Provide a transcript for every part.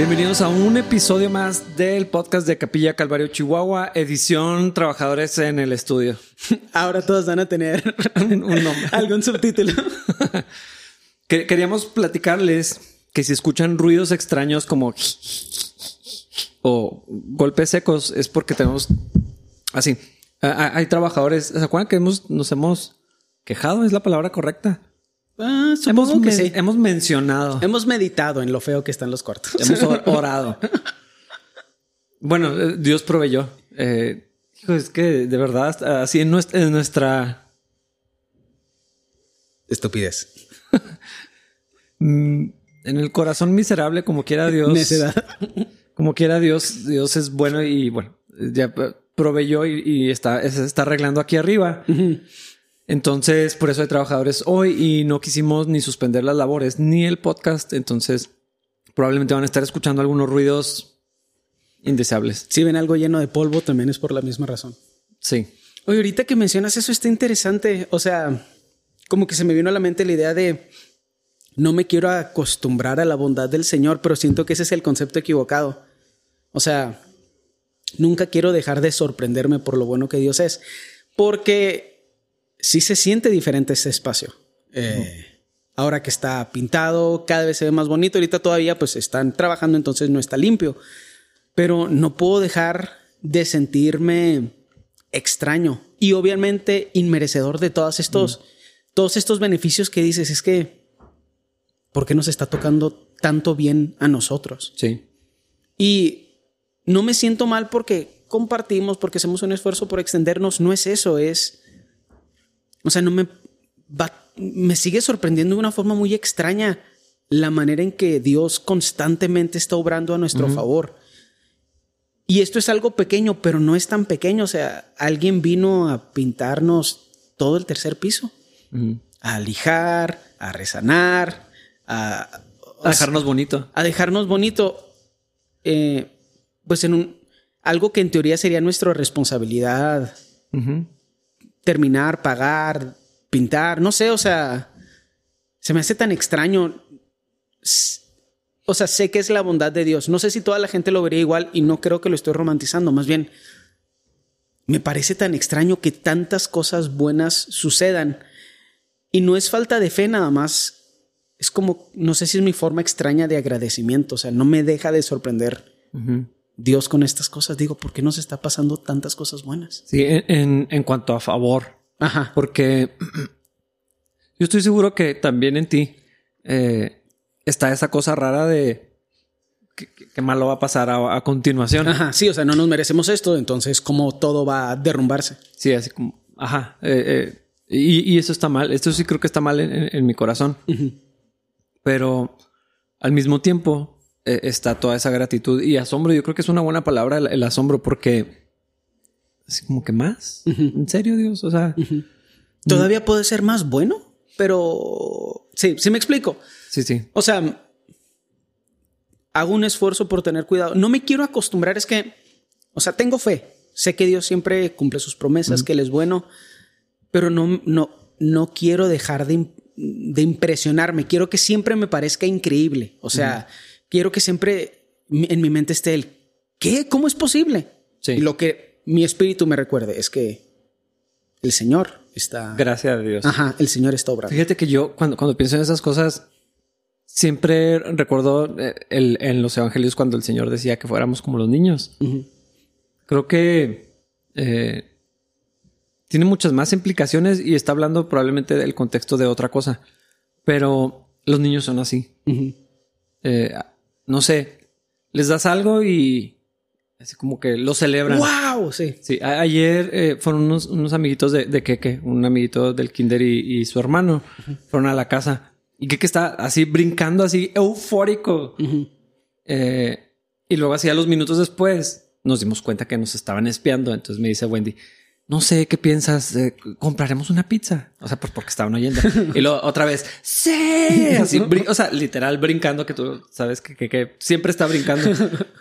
Bienvenidos a un episodio más del podcast de Capilla Calvario Chihuahua, edición Trabajadores en el Estudio. Ahora todos van a tener un nombre. algún subtítulo. Queríamos platicarles que si escuchan ruidos extraños como o golpes secos es porque tenemos así. Hay trabajadores, ¿se acuerdan que hemos, nos hemos quejado? ¿Es la palabra correcta? Ah, hemos, que sí. hemos mencionado. Hemos meditado en lo feo que están los cuartos. Hemos orado. bueno, eh, Dios proveyó. Eh, es que de verdad, así en nuestra, estupidez. En el corazón miserable, como quiera Dios. Necedad. Como quiera Dios, Dios es bueno y bueno, ya proveyó y, está, se está arreglando aquí arriba. Entonces, por eso hay trabajadores hoy y no quisimos ni suspender las labores ni el podcast. Entonces, probablemente van a estar escuchando algunos ruidos indeseables. Si ven algo lleno de polvo, también es por la misma razón. Sí. Oye, ahorita que mencionas eso está interesante. O sea, como que se me vino a la mente la idea de no me quiero acostumbrar a la bondad del Señor, pero siento que ese es el concepto equivocado. O sea, nunca quiero dejar de sorprenderme por lo bueno que Dios es, porque sí se siente diferente ese espacio. Eh, ahora que está pintado, cada vez se ve más bonito. Ahorita todavía pues están trabajando, entonces no está limpio. Pero no puedo dejar de sentirme extraño y obviamente inmerecedor de todos estos, todos estos beneficios que dices. Es que, ¿por qué nos está tocando tanto bien a nosotros? Sí. Y no me siento mal porque compartimos, porque hacemos un esfuerzo por extendernos. No es eso, es o sea, no me me sigue sorprendiendo de una forma muy extraña la manera en que Dios constantemente está obrando a nuestro favor. Y esto es algo pequeño, pero no es tan pequeño. O sea, alguien vino a pintarnos todo el tercer piso, a lijar, a resanar, a, dejarnos bonito. A dejarnos bonito. Eh, pues en un algo que en teoría sería nuestra responsabilidad terminar, pagar, pintar, no sé, o sea, se me hace tan extraño. O sea, sé que es la bondad de Dios. No sé si toda la gente lo vería igual y no creo que lo estoy romantizando. Más bien, me parece tan extraño que tantas cosas buenas sucedan. Y no es falta de fe nada más. Es como, no sé si es mi forma extraña de agradecimiento. O sea, no me deja de sorprender. Dios con estas cosas. Digo, ¿por qué nos está pasando tantas cosas buenas? Sí, en, en cuanto a favor. Ajá. Porque yo estoy seguro que también en ti eh, está esa cosa rara de que, malo va a pasar a, continuación. Ajá, sí, o sea, no nos merecemos esto, entonces, ¿cómo todo va a derrumbarse? Sí, así como, ajá. Eh, eh, y, eso está mal. Esto sí creo que está mal en, mi corazón. Pero al mismo tiempo, eh, está toda esa gratitud y asombro. Yo creo que es una buena palabra el, asombro porque es como que más. ¿En serio, Dios? O sea, todavía puede ser más bueno, pero sí, sí me explico. Sí, sí. O sea, hago un esfuerzo por tener cuidado. No me quiero acostumbrar, es que, o sea, tengo fe. Sé que Dios siempre cumple sus promesas, que Él es bueno, pero no, no, no quiero dejar de, de impresionarme. Quiero que siempre me parezca increíble. O sea, quiero que siempre en mi mente esté el ¿qué? ¿Cómo es posible? Sí. Y lo que mi espíritu me recuerde es que el Señor está. Gracias a Dios. Ajá, el Señor está obrando. Fíjate que yo, cuando, cuando pienso en esas cosas, siempre recuerdo eh, el, en los evangelios cuando el Señor decía que fuéramos como los niños. Creo que eh, tiene muchas más implicaciones y está hablando probablemente del contexto de otra cosa. Pero los niños son así no sé, les das algo y así como que lo celebran. ¡Wow! Sí. Sí, ayer eh, fueron unos, unos, amiguitos de, de Keke, un amiguito del kinder y, su hermano, fueron a la casa y Keke está así brincando, así eufórico. Eh, y luego así a los minutos después nos dimos cuenta que nos estaban espiando. Entonces me dice Wendy, no sé qué piensas, compraremos una pizza. O sea, pues porque estaban oyendo. y luego otra vez, sí, así, o sea, literal brincando que tú sabes que, siempre está brincando.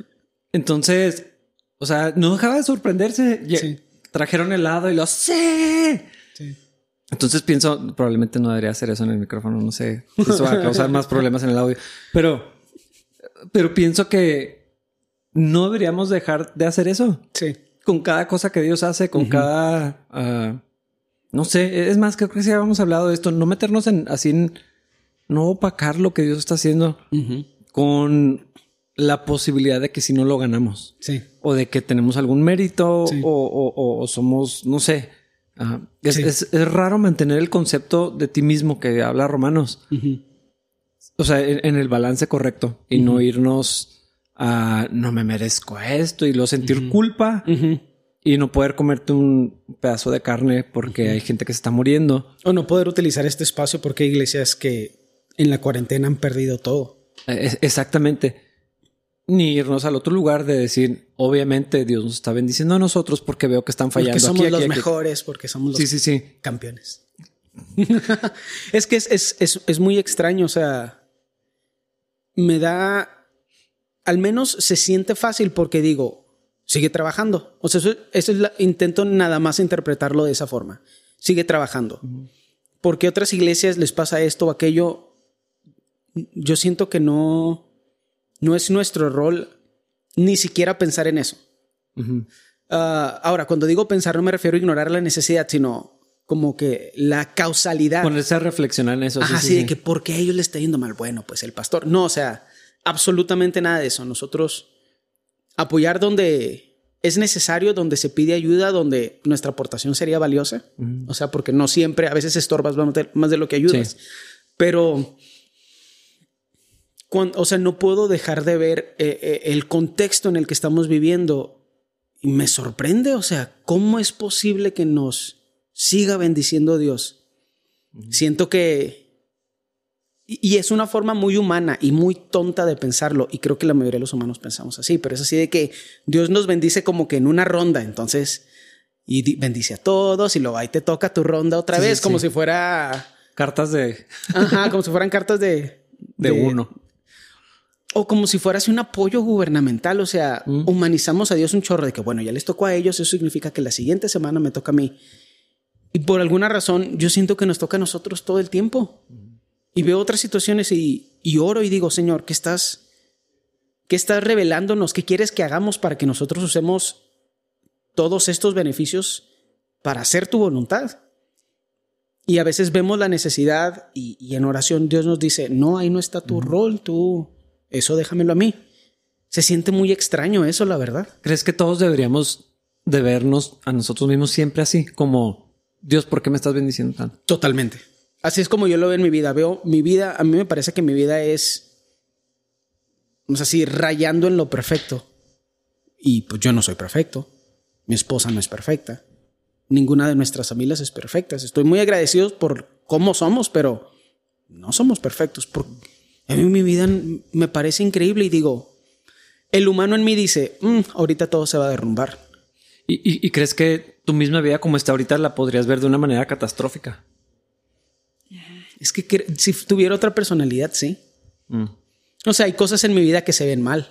Entonces, o sea, no dejaba de sorprenderse. Trajeron helado y lo sí. Entonces pienso, probablemente no debería hacer eso en el micrófono. No sé, eso va a causar más problemas en el audio, pero pero pienso que no deberíamos dejar de hacer eso. Sí. Con cada cosa que Dios hace, con cada... ah, no sé, es más, creo que sí habíamos hablado de esto, no meternos en así, en- no opacar lo que Dios está haciendo con la posibilidad de que si no lo ganamos Sí. o de que tenemos algún mérito Sí. o, o- somos, no sé. ah, es, Sí. es- es raro mantener el concepto de ti mismo que habla Romanos. O sea, en, en el balance correcto y no irnos a no me merezco esto y luego sentir culpa y no poder comerte un pedazo de carne porque hay gente que se está muriendo. O no poder utilizar este espacio porque hay iglesias que en la cuarentena han perdido todo. Eh, es- exactamente. Ni irnos al otro lugar de decir, obviamente Dios nos está bendiciendo a nosotros porque veo que están fallando Porque somos aquí, los aquí. mejores, porque somos los Sí, sí, sí. campeones. es que es, es- es- es muy extraño, o sea, me da, al menos se siente fácil porque digo, sigue trabajando. O sea, eso, eso es la, intento nada más interpretarlo de esa forma. Sigue trabajando. Porque a otras iglesias les pasa esto o aquello. Yo siento que no, no es nuestro rol ni siquiera pensar en eso. Ah, ahora, cuando digo pensar, no me refiero a ignorar la necesidad, sino como que la causalidad. Ponerse a reflexionar en eso. Ajá, sí, sí, de que ¿por qué a ellos les está yendo mal? Bueno, pues el pastor. No, o sea, absolutamente nada de eso. Nosotros apoyar donde es necesario, donde se pide ayuda, donde nuestra aportación sería valiosa. O sea, porque no siempre, a veces estorbas más de- lo que ayudas. Sí. Pero, cuan- o sea, no puedo dejar de ver eh, eh, el contexto en el que estamos viviendo. Y me sorprende, o sea, ¿cómo es posible que nos siga bendiciendo Dios? Siento que... Y es una forma muy humana y muy tonta de pensarlo. Y creo que la mayoría de los humanos pensamos así, pero es así de que Dios nos bendice como que en una ronda. Entonces, y di- bendice a todos y luego ahí te toca tu ronda otra Sí, sí, vez, como si fuera... Cartas de, Ajá, como si fueran cartas de... de uno. O como si fuera así un apoyo gubernamental. O sea, humanizamos a Dios un chorro de que, bueno, ya les tocó a ellos, eso significa que la siguiente semana me toca a mí. Y por alguna razón, yo siento que nos toca a nosotros todo el tiempo. Y veo otras situaciones y, y oro y digo, Señor, ¿qué estás, ¿qué estás revelándonos? ¿Qué quieres que hagamos para que nosotros usemos todos estos beneficios para hacer tu voluntad? Y a veces vemos la necesidad y, y en oración Dios nos dice, no, ahí no está tu rol, tú, eso déjamelo a mí. Se siente muy extraño eso, la verdad. ¿Crees que todos deberíamos de vernos a nosotros mismos siempre así? Como, Dios, ¿por qué me estás bendiciendo tanto? Totalmente. Así es como yo lo veo en mi vida. Veo mi vida, a mí me parece que mi vida es, vamos así, rayando en lo perfecto. Y pues yo no soy perfecto. Mi esposa no es perfecta. Ninguna de nuestras familias es perfecta. Estoy muy agradecido por cómo somos, pero no somos perfectos. Por- a mí mi vida me parece increíble y digo, el humano en mí dice, "Mm, ahorita todo se va a derrumbar. ¿Y, y- y crees que tu misma vida como está ahorita la podrías ver de una manera catastrófica? Es que si tuviera otra personalidad, sí. Mm. O sea, hay cosas en mi vida que se ven mal,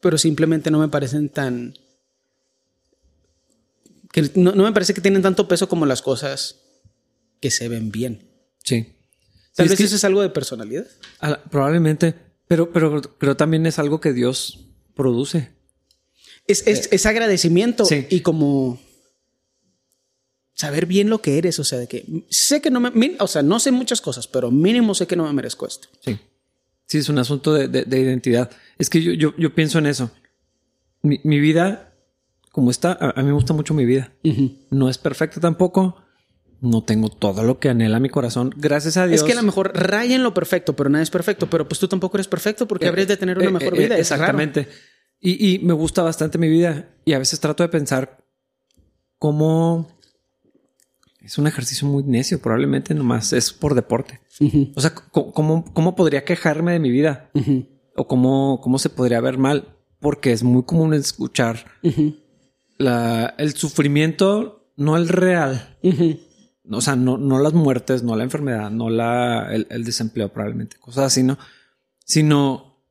pero simplemente no me parecen tan... que no, no me parece que tienen tanto peso como las cosas que se ven bien. Sí. Tal Sí, vez eso es algo de personalidad. Probablemente, pero, pero también es algo que Dios produce. Es, es, es agradecimiento Sí. y como saber bien lo que eres. O sea, de que sé que no me... O sea, no sé muchas cosas, pero mínimo sé que no me merezco esto. Sí. Sí, es un asunto de, de- de identidad. Es que yo, yo, yo pienso en eso. Mi, mi vida, como está, a, a mí me gusta mucho mi vida. No es perfecta tampoco. No tengo todo lo que anhela mi corazón. Gracias a Dios. Es que a lo mejor raya en lo perfecto, pero nada es perfecto. Pero pues tú tampoco eres perfecto porque habrías de tener una Eh, mejor eh, vida. eh, exactamente. Y, y me gusta bastante mi vida. Y a veces trato de pensar cómo es un ejercicio muy necio, probablemente nomás es por deporte. O sea, ¿cómo, cómo podría quejarme de mi vida? O cómo, cómo se podría ver mal. Porque es muy común escuchar la, el sufrimiento, no el real. O sea, no, no las muertes, no la enfermedad, no la, el, el desempleo probablemente, cosas así, ¿no? Sino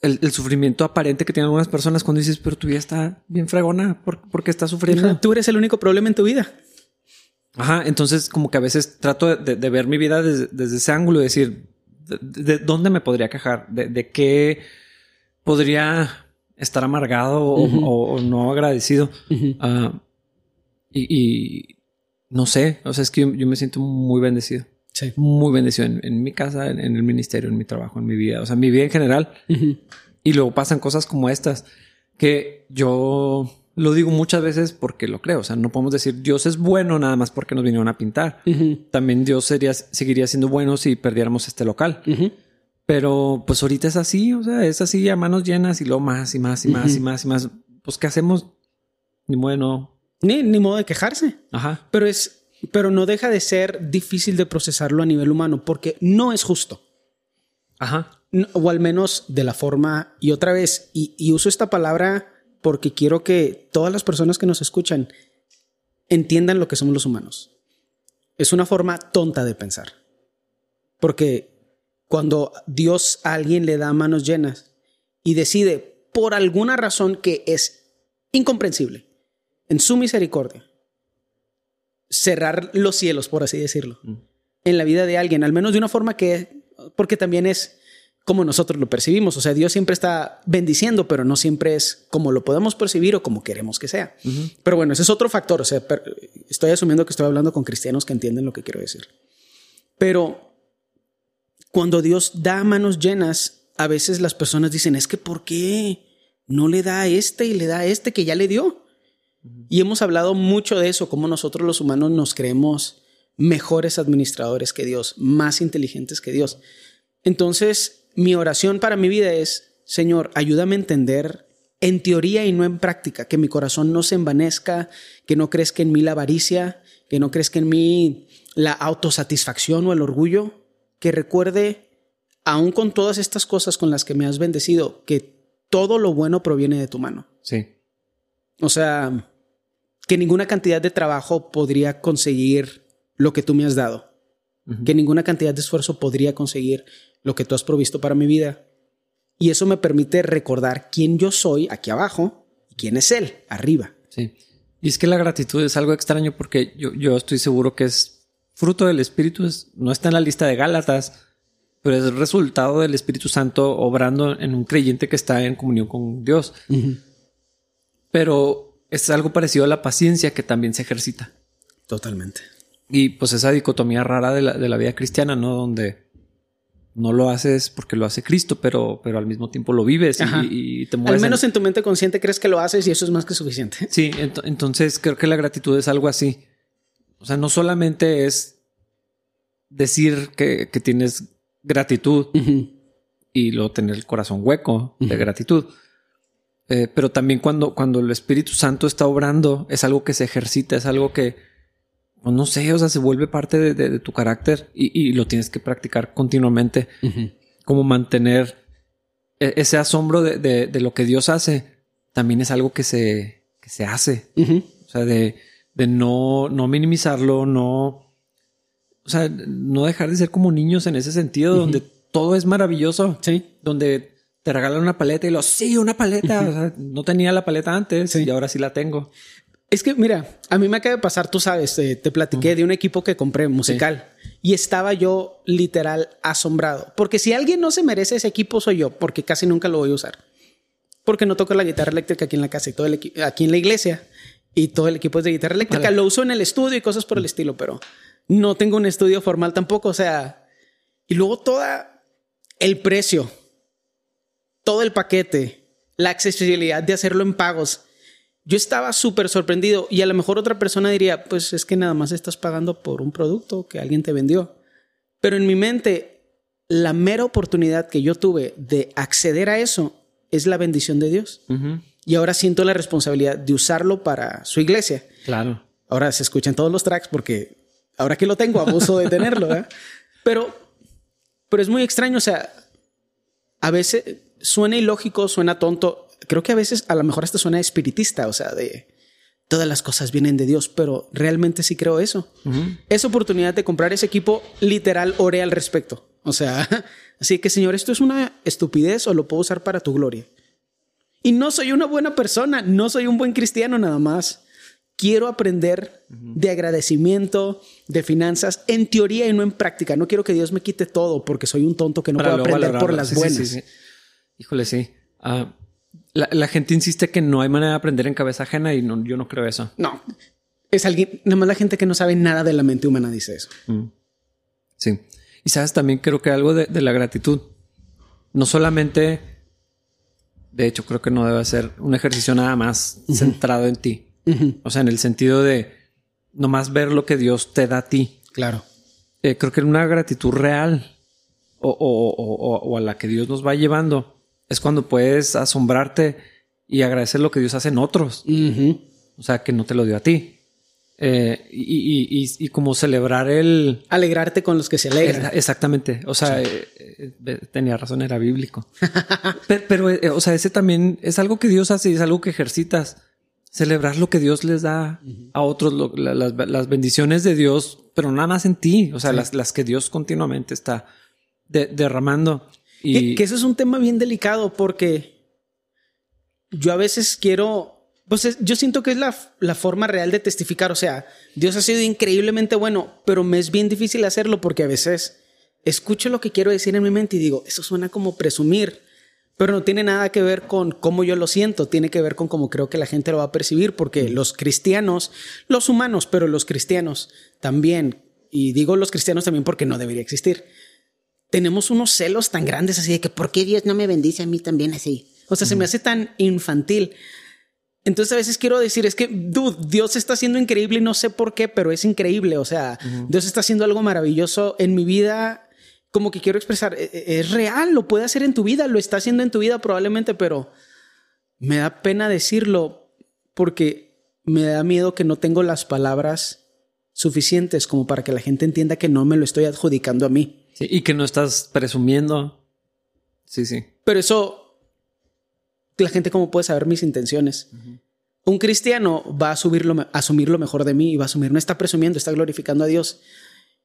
el, el sufrimiento aparente que tienen algunas personas cuando dices, pero tu vida está bien fregona, ¿por, por qué estás sufriendo? Tú eres el único problema en tu vida. Ajá, entonces como que a veces trato de, de ver mi vida desde, desde ese ángulo y decir, de, dónde me podría quejar, de, de qué podría estar amargado o, no agradecido. Ah, y, no sé, o sea, es que yo, me siento muy bendecido. Sí. Muy bendecido en, mi casa, en, el ministerio, en mi trabajo, en mi vida, o sea, en mi vida en general. Y luego pasan cosas como estas que yo lo digo muchas veces porque lo creo. O sea, no podemos decir Dios es bueno nada más porque nos vinieron a pintar. También Dios sería, seguiría siendo bueno si perdiéramos este local. Pero pues ahorita es así, o sea, es así a manos llenas y luego más y más y más y más y más. Pues, ¿qué hacemos? Ni bueno. Ni, ni modo de quejarse. Ajá. Pero es, pero no deja de ser difícil de procesarlo a nivel humano porque no es justo. Ajá. o al menos de la forma, y otra vez, y uso esta palabra porque quiero que todas las personas que nos escuchan entiendan lo que somos los humanos. Es una forma tonta de pensar. Porque cuando Dios a alguien le da manos llenas y decide por alguna razón que es incomprensible, en su misericordia, cerrar los cielos, por así decirlo, mm. en la vida de alguien, al menos de una forma que, porque también es como nosotros lo percibimos. O sea, Dios siempre está bendiciendo, pero no siempre es como lo podemos percibir o como queremos que sea. Pero bueno, ese es otro factor. O sea, estoy asumiendo que estoy hablando con cristianos que entienden lo que quiero decir. Pero cuando Dios da manos llenas, a veces las personas dicen, es que ¿por qué no le da a este y le da a este que ya le dio? Y hemos hablado mucho de eso, como nosotros los humanos nos creemos mejores administradores que Dios, más inteligentes que Dios. Entonces, mi oración para mi vida es, Señor, ayúdame a entender en teoría y no en práctica, que mi corazón no se envanezca, que no crezca en mí la avaricia, que no crezca en mí la autosatisfacción o el orgullo, que recuerde, aún con todas estas cosas con las que me has bendecido, que todo lo bueno proviene de tu mano. Sí. O sea, que ninguna cantidad de trabajo podría conseguir lo que tú me has dado, que ninguna cantidad de esfuerzo podría conseguir lo que tú has provisto para mi vida. Y eso me permite recordar quién yo soy aquí abajo y quién es Él arriba. Sí. Y es que la gratitud es algo extraño porque yo, yo estoy seguro que es fruto del Espíritu, no está en la lista de Gálatas, pero es el resultado del Espíritu Santo obrando en un creyente que está en comunión con Dios. Pero es algo parecido a la paciencia que también se ejercita. Totalmente. Y pues esa dicotomía rara de la, de la vida cristiana, ¿no? Donde no lo haces porque lo hace Cristo, pero, pero al mismo tiempo lo vives y, te mueves. Al menos en... tu mente consciente crees que lo haces y eso es más que suficiente. Sí, entonces creo que la gratitud es algo así. O sea, no solamente es decir que, tienes gratitud y luego tener el corazón hueco de gratitud. Eh, pero también cuando, cuando el Espíritu Santo está obrando, es algo que se ejercita, es algo que, pues no sé, o sea, se vuelve parte de, tu carácter y, lo tienes que practicar continuamente. Como mantener e, ese asombro de, lo que Dios hace, también es algo que se, que se hace. O sea, de, no, no minimizarlo, no, o sea, no dejar de ser como niños en ese sentido, donde todo es maravilloso. Sí. Donde te regalan una paleta y lo, sí, una paleta. O sea, no tenía la paleta antes y ahora sí la tengo. Es que, mira, a mí me acaba de pasar, tú sabes, te, platiqué de un equipo que compré musical y estaba yo literal asombrado. Porque si alguien no se merece ese equipo, soy yo, porque casi nunca lo voy a usar. Porque no toco la guitarra eléctrica aquí en la casa y todo el aquí en la iglesia y todo el equipo es de guitarra eléctrica. Lo uso en el estudio y cosas por el estilo, pero no tengo un estudio formal tampoco. O sea, y luego toda el precio, todo el paquete, la accesibilidad de hacerlo en pagos yo estaba súper sorprendido y a lo mejor otra persona diría, pues es que nada más estás pagando por un producto que alguien te vendió. Pero en mi mente, la mera oportunidad que yo tuve de acceder a eso es la bendición de Dios. Y ahora siento la responsabilidad de usarlo para su iglesia. Claro. Ahora se escuchan todos los tracks porque ahora que lo tengo, abuso de tenerlo. ¿eh? Pero, pero es muy extraño. O sea, a veces suena ilógico, suena tonto creo que a veces a lo mejor hasta suena espiritista, o sea, de todas las cosas vienen de Dios, pero realmente sí creo eso. Esa oportunidad de comprar ese equipo, literal, oré al respecto. O sea, así que Señor, esto es una estupidez o lo puedo usar para tu gloria. Y no soy una buena persona, no soy un buen cristiano nada más, quiero aprender de agradecimiento, de finanzas, en teoría y no en práctica. No quiero que Dios me quite todo porque soy un tonto que no puedo aprender por las buenas. Híjole, sí. Ah, la, gente insiste que no hay manera de aprender en cabeza ajena y yo no creo eso. No. Es alguien, nada más la gente que no sabe nada de la mente humana dice eso. Mm. Sí. Y sabes, también creo que algo de, la gratitud. No solamente, de hecho, creo que no debe ser un ejercicio nada más centrado en ti. O sea, en el sentido de nomás ver lo que Dios te da a ti. Claro. Eh, creo que una gratitud real o, o, a la que Dios nos va llevando es cuando puedes asombrarte y agradecer lo que Dios hace en otros. O sea, que no te lo dio a ti. Eh, y, como celebrar el... Alegrarte con los que se alegran. Exactamente. O sea, eh, eh, tenía razón, era bíblico. pero, o sea, ese también es algo que Dios hace y es algo que ejercitas. Celebrar lo que Dios les da a otros, las, bendiciones de Dios, pero nada más en ti. O sea, las, que Dios continuamente está derramando. Y... que eso es un tema bien delicado porque yo a veces quiero pues yo siento que es la, la, forma real de testificar. O sea, Dios ha sido increíblemente bueno, pero me es bien difícil hacerlo porque a veces escucho lo que quiero decir en mi mente y digo, eso suena como presumir, pero no tiene nada que ver con cómo yo lo siento, tiene que ver con cómo creo que la gente lo va a percibir, porque los cristianos, los humanos, pero los cristianos también, y digo los cristianos también porque no debería existir, tenemos unos celos tan grandes así de que, ¿por qué Dios no me bendice a mí también así? O sea, se me hace tan infantil. Entonces a veces quiero decir, es que, dude, Dios está haciendo increíble y no sé por qué, pero es increíble. O sea, Dios está haciendo algo maravilloso en mi vida. Como que quiero expresar, e, e, es real, lo puede hacer en tu vida, lo está haciendo en tu vida probablemente, pero me da pena decirlo porque me da miedo que no tengo las palabras suficientes como para que la gente entienda que no me lo estoy adjudicando a mí. Sí, y que no estás presumiendo. Sí, sí. Pero eso la gente cómo puede saber mis intenciones. Un cristiano va a, a asumir lo mejor de mí y va a asumir, no está presumiendo, está glorificando a Dios.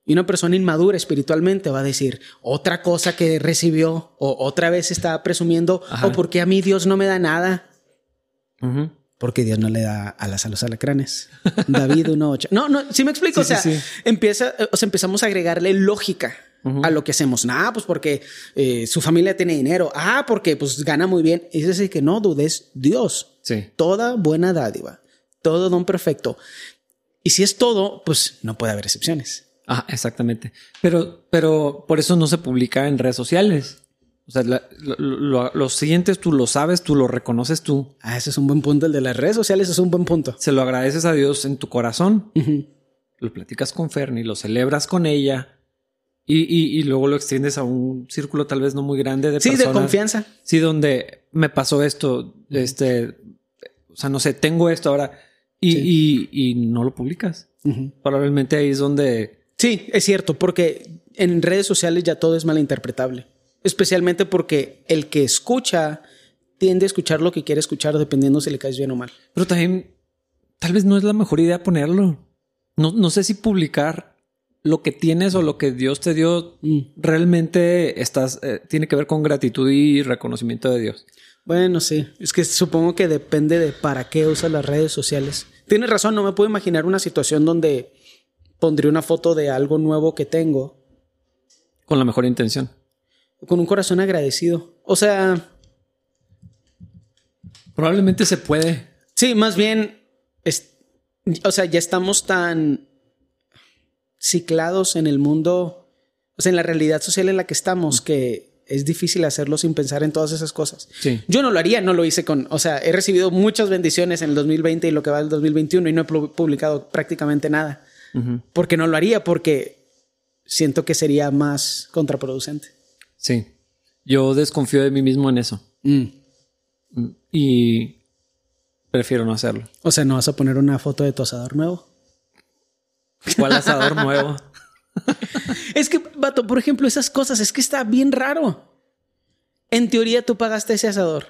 Y una persona inmadura espiritualmente va a decir otra cosa que recibió o otra vez está presumiendo o porque a mí Dios no me da nada. Porque Dios no le da alas a los alacranes. David 1.8. No, no, sí me explico. o sea, empieza, o sea, empezamos a agregarle lógica a lo que hacemos. Ah, pues porque eh, su familia tiene dinero. Ah, porque pues gana muy bien. Es decir, que no dudes Dios. Sí. Toda buena dádiva, todo don perfecto. Y si es todo, pues no puede haber excepciones. Ah, exactamente. Pero, pero por eso no se publica en redes sociales. O sea, lo, los siguientes tú lo sabes, tú lo reconoces tú. Ah, ese es un buen punto. El de las redes sociales es un buen punto. Se lo agradeces a Dios en tu corazón. Lo platicas con Fernie, lo celebras con ella. Y, y, y, luego lo extiendes a un círculo tal vez no muy grande de sí, de confianza. Sí, donde me pasó esto, este, o sea, no sé, tengo esto ahora y, y, y no lo publicas. Probablemente ahí es donde... Sí, es cierto, porque en redes sociales ya todo es malinterpretable. Especialmente porque el que escucha tiende a escuchar lo que quiere escuchar dependiendo si le caes bien o mal. Pero también tal vez no es la mejor idea ponerlo. No, no sé si publicar lo que tienes o lo que Dios te dio mm. realmente estás, eh, tiene que ver con gratitud y reconocimiento de Dios. Bueno, sí, es que supongo que depende de para qué usas las redes sociales. Tienes razón, no me puedo imaginar una situación donde pondría una foto de algo nuevo que tengo. Con la mejor intención. Con un corazón agradecido. O sea... Probablemente se puede. Sí, más bien, o sea, ya estamos tan ciclados en el mundo, o sea, en la realidad social en la que estamos, que es difícil hacerlo sin pensar en todas esas cosas. Yo no lo haría, no lo hice con, o sea, he recibido muchas bendiciones en el 2020 y lo que va del 2021 y no he publicado prácticamente nada. Porque no lo haría, porque siento que sería más contraproducente. Sí, yo desconfío de mí mismo en eso. Mm. Mm, y prefiero no hacerlo. O sea, ¿no vas a poner una foto de tu asador nuevo? ¿Cuál asador nuevo? es que, vato, por ejemplo, esas cosas, es que está bien raro. En teoría tú pagaste ese asador.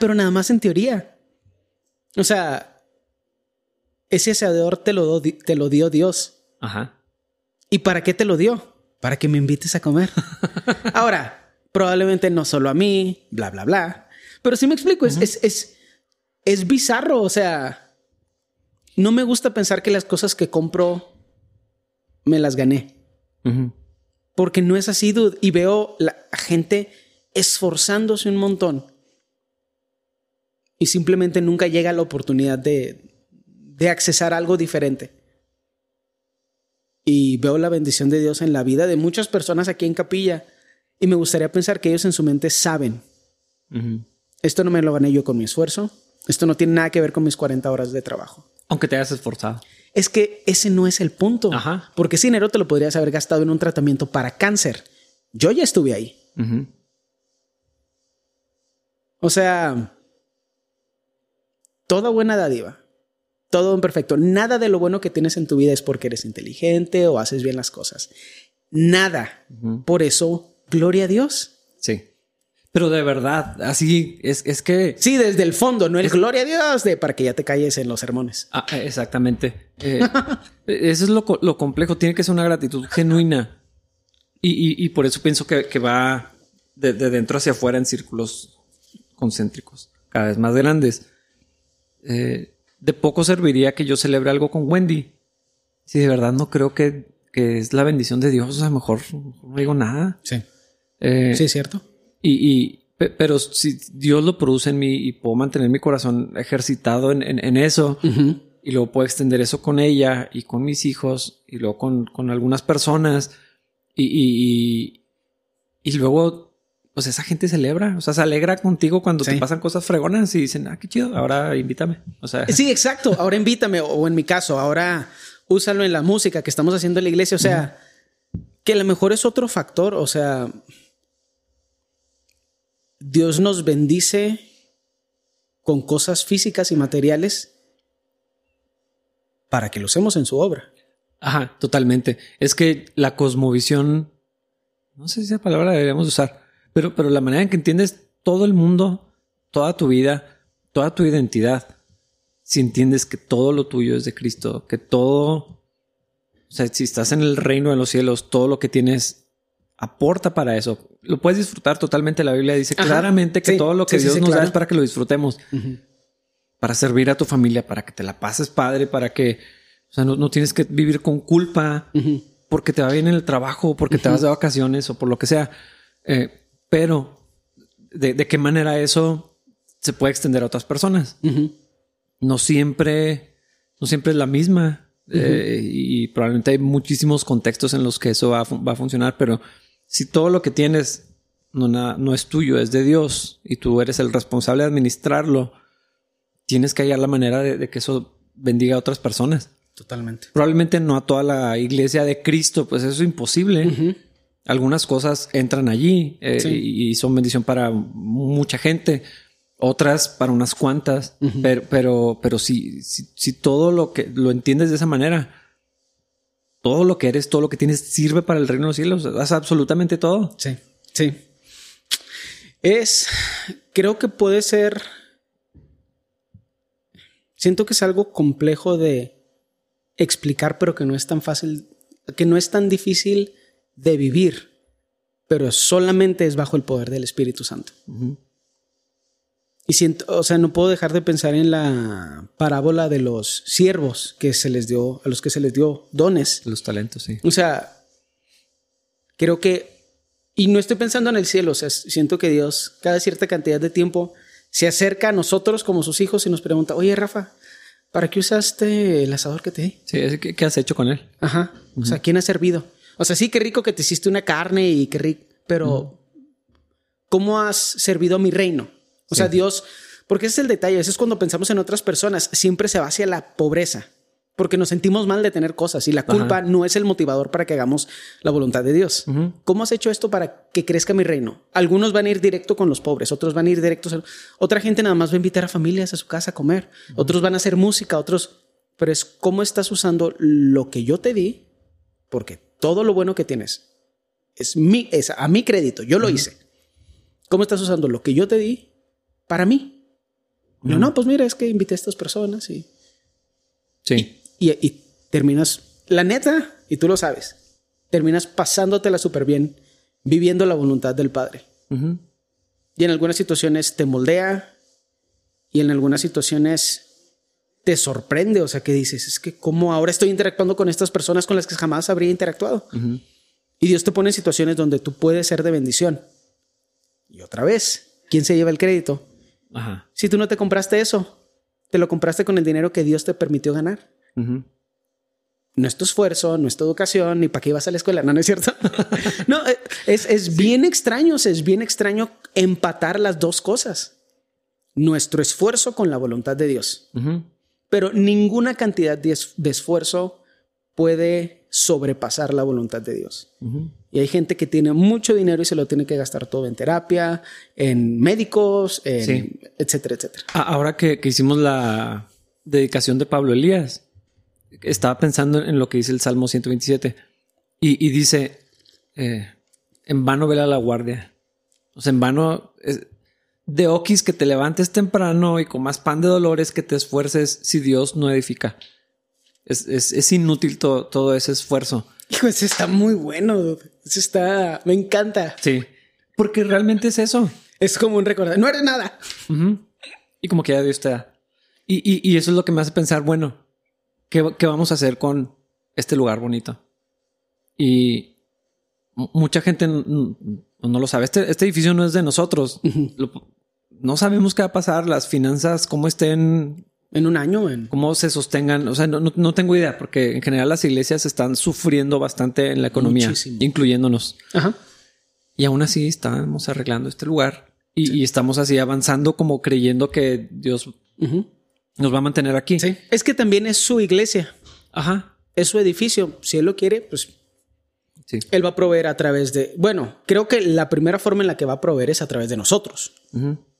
pero nada más en teoría. O sea, ese asador te lo, te lo dio Dios. Ajá. ¿Y para qué te lo dio? Para que me invites a comer. Ahora, probablemente no solo a mí, bla, bla, bla. Pero sí me explico, es, es, es, es bizarro. O sea, no me gusta pensar que las cosas que compro me las gané. Porque no es así, dude. Y veo la gente esforzándose un montón. Y simplemente nunca llega la oportunidad de, de accesar algo diferente. Y veo la bendición de Dios en la vida de muchas personas aquí en capilla. Y me gustaría pensar que ellos en su mente saben. Esto no me lo gané yo con mi esfuerzo. Esto no tiene nada que ver con mis 40 horas de trabajo. Aunque te hayas esforzado. Es que ese no es el punto. Porque ese dinero te lo podrías haber gastado en un tratamiento para cáncer. Yo ya estuve ahí. O sea, toda buena dádiva, todo perfecto. Nada de lo bueno que tienes en tu vida es porque eres inteligente o haces bien las cosas. Nada. Por eso, gloria a Dios. Sí. Pero de verdad, así es, es que... Sí, desde el fondo, no el gloria a Dios de para que ya te calles en los sermones. Ah, exactamente. Eh, eso es lo, lo, complejo, tiene que ser una gratitud genuina. Y, y, por eso pienso que, que va de, dentro hacia afuera en círculos concéntricos, cada vez más grandes. Eh, de poco serviría que yo celebre algo con Wendy. Si de verdad no creo que, que es la bendición de Dios, a lo mejor no digo nada. Sí. Eh, sí, es cierto. Y, pero si Dios lo produce en mí y puedo mantener mi corazón ejercitado en, eso y luego puedo extender eso con ella y con mis hijos y luego con, algunas personas y, y, luego pues esa gente celebra, o sea, se alegra contigo cuando te pasan cosas fregonas y dicen, ah, qué chido, ahora invítame. O sea, sí, exacto, ahora invítame o en mi caso, ahora úsalo en la música que estamos haciendo en la iglesia, o sea, que a lo mejor es otro factor, o sea, Dios nos bendice con cosas físicas y materiales para que lo usemos en su obra. Ajá, totalmente. Es que la cosmovisión, no sé si esa palabra deberíamos usar, pero, pero la manera en que entiendes todo el mundo, toda tu vida, toda tu identidad, si entiendes que todo lo tuyo es de Cristo, que todo, o sea, si estás en el reino de los cielos, todo lo que tienes aporta para eso lo puedes disfrutar totalmente. La Biblia dice claramente que todo lo que Dios nos da es para que lo disfrutemos. Para servir a tu familia, para que te la pases padre, para que, o sea, no, tienes que vivir con culpa porque te va bien en el trabajo, porque te vas de vacaciones o por lo que sea. Eh, pero, de, qué manera eso se puede extender a otras personas? No siempre, no siempre es la misma. Eh, y probablemente hay muchísimos contextos en los que eso va a funcionar, pero si todo lo que tienes no, no es tuyo, es de Dios y tú eres el responsable de administrarlo, tienes que hallar la manera de, que eso bendiga a otras personas. Totalmente. Probablemente no a toda la iglesia de Cristo, pues eso es imposible. Algunas cosas entran allí eh, y, son bendición para mucha gente, otras para unas cuantas, pero, pero, pero si, si, todo lo que lo entiendes de esa manera, todo lo que eres, todo lo que tienes sirve para el reino de los cielos. Das absolutamente todo. Sí, sí. Es, creo que puede ser, siento que es algo complejo de explicar, pero que no es tan fácil, que no es tan difícil de vivir, pero solamente es bajo el poder del Espíritu Santo. Y siento, o sea, no puedo dejar de pensar en la parábola de los siervos que se les dio, a los que se les dio dones. Los talentos, sí. O sea, creo que, y no estoy pensando en el cielo, o sea, siento que Dios cada cierta cantidad de tiempo se acerca a nosotros como sus hijos y nos pregunta, oye, Rafa, ¿para qué usaste el asador que te di? Sí, ¿qué, has hecho con él? Ajá. O sea, ¿quién ha servido? O sea, sí, qué rico que te hiciste una carne y qué rico, pero ¿cómo has servido a mi reino? O sea, Dios, porque ese es el detalle, eso es cuando pensamos en otras personas, siempre se va hacia la pobreza, porque nos sentimos mal de tener cosas y la culpa no es el motivador para que hagamos la voluntad de Dios. ¿Cómo has hecho esto para que crezca mi reino? Algunos van a ir directo con los pobres, otros van a ir directos, a... otra gente nada más va a invitar a familias a su casa a comer, otros van a hacer música, otros, pero es cómo estás usando lo que yo te di, porque todo lo bueno que tienes es, mi, es a mi crédito, yo lo hice. ¿Cómo estás usando lo que yo te di para mí. No, no, pues mira, es que invité a estas personas y. Sí. Y, terminas, la neta, y tú lo sabes, terminas pasándotela súper bien, viviendo la voluntad del Padre. Y en algunas situaciones te moldea y en algunas situaciones te sorprende, o sea, que dices, es que cómo ahora estoy interactuando con estas personas con las que jamás habría interactuado. Y Dios te pone en situaciones donde tú puedes ser de bendición. Y otra vez, ¿quién se lleva el crédito? Ajá. Si tú no te compraste eso, te lo compraste con el dinero que Dios te permitió ganar. No es tu esfuerzo, no es tu educación, ni para qué ibas a la escuela, no, no es cierto. no, eh, es, es bien extraño, es bien extraño empatar las dos cosas. Nuestro esfuerzo con la voluntad de Dios. Pero ninguna cantidad de, esfuerzo puede sobrepasar la voluntad de Dios. Y hay gente que tiene mucho dinero y se lo tiene que gastar todo en terapia, en médicos, etcétera, etcétera. Ahora que, hicimos la dedicación de Pablo Elías, estaba pensando en lo que dice el Salmo 127 y, dice, eh, en vano vela la guardia. O sea, en vano, de okis que te levantes temprano y con más pan de dolores que te esfuerces si Dios no edifica. Es, inútil todo ese esfuerzo. Hijo, ese está muy bueno. Ese está, me encanta. Sí, porque realmente es eso. Es como un recordar, no eres nada. Y como que ya Dios te da. Y, eso es lo que me hace pensar, bueno, ¿qué, vamos a hacer con este lugar bonito? Y mucha gente no, lo sabe. Este, este, edificio no es de nosotros. no sabemos qué va a pasar, las finanzas, cómo estén en un año, en... cómo se sostengan. O sea, no, tengo idea, porque en general las iglesias están sufriendo bastante en la economía, incluyéndonos. Ajá. Y aún así estamos arreglando este lugar y, estamos así avanzando como creyendo que Dios nos va a mantener aquí. Sí. Es que también es su iglesia. Ajá. Es su edificio. Si él lo quiere, pues sí. él va a proveer a través de. Bueno, creo que la primera forma en la que va a proveer es a través de nosotros,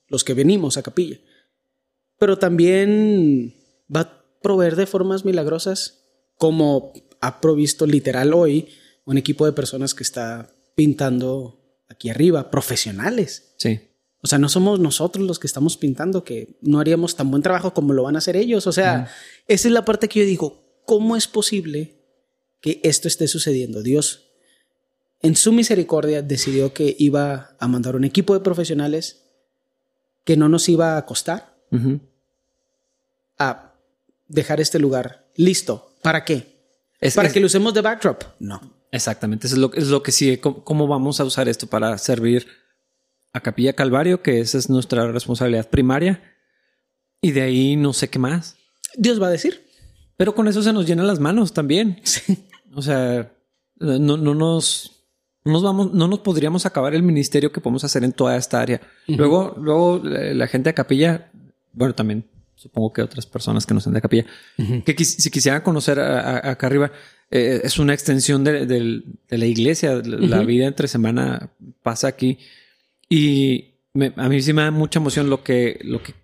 los que venimos a capilla pero también va a proveer de formas milagrosas, como ha provisto literal hoy un equipo de personas que está pintando aquí arriba, profesionales. Sí. O sea, no somos nosotros los que estamos pintando, que no haríamos tan buen trabajo como lo van a hacer ellos. O sea, esa es la parte que yo digo, ¿cómo es posible que esto esté sucediendo? Dios, en su misericordia, decidió que iba a mandar un equipo de profesionales que no nos iba a costar, a dejar este lugar listo. ¿Para qué? ¿Para que lo usemos de backdrop? No. Exactamente. Eso es lo, es lo que sigue. ¿Cómo, vamos a usar esto para servir a Capilla Calvario? Que esa es nuestra responsabilidad primaria. Y de ahí no sé qué más. Dios va a decir. Pero con eso se nos llenan las manos también. Sí. O sea, no, no nos, nos vamos, no nos podríamos acabar el ministerio que podemos hacer en toda esta área. Luego, luego la gente de capilla bueno, también supongo que otras personas que no sean de capilla, que si quisieran conocer acá arriba, eh, es una extensión de, la iglesia, la vida entre semana pasa aquí y a mí sí me da mucha emoción lo que, lo que,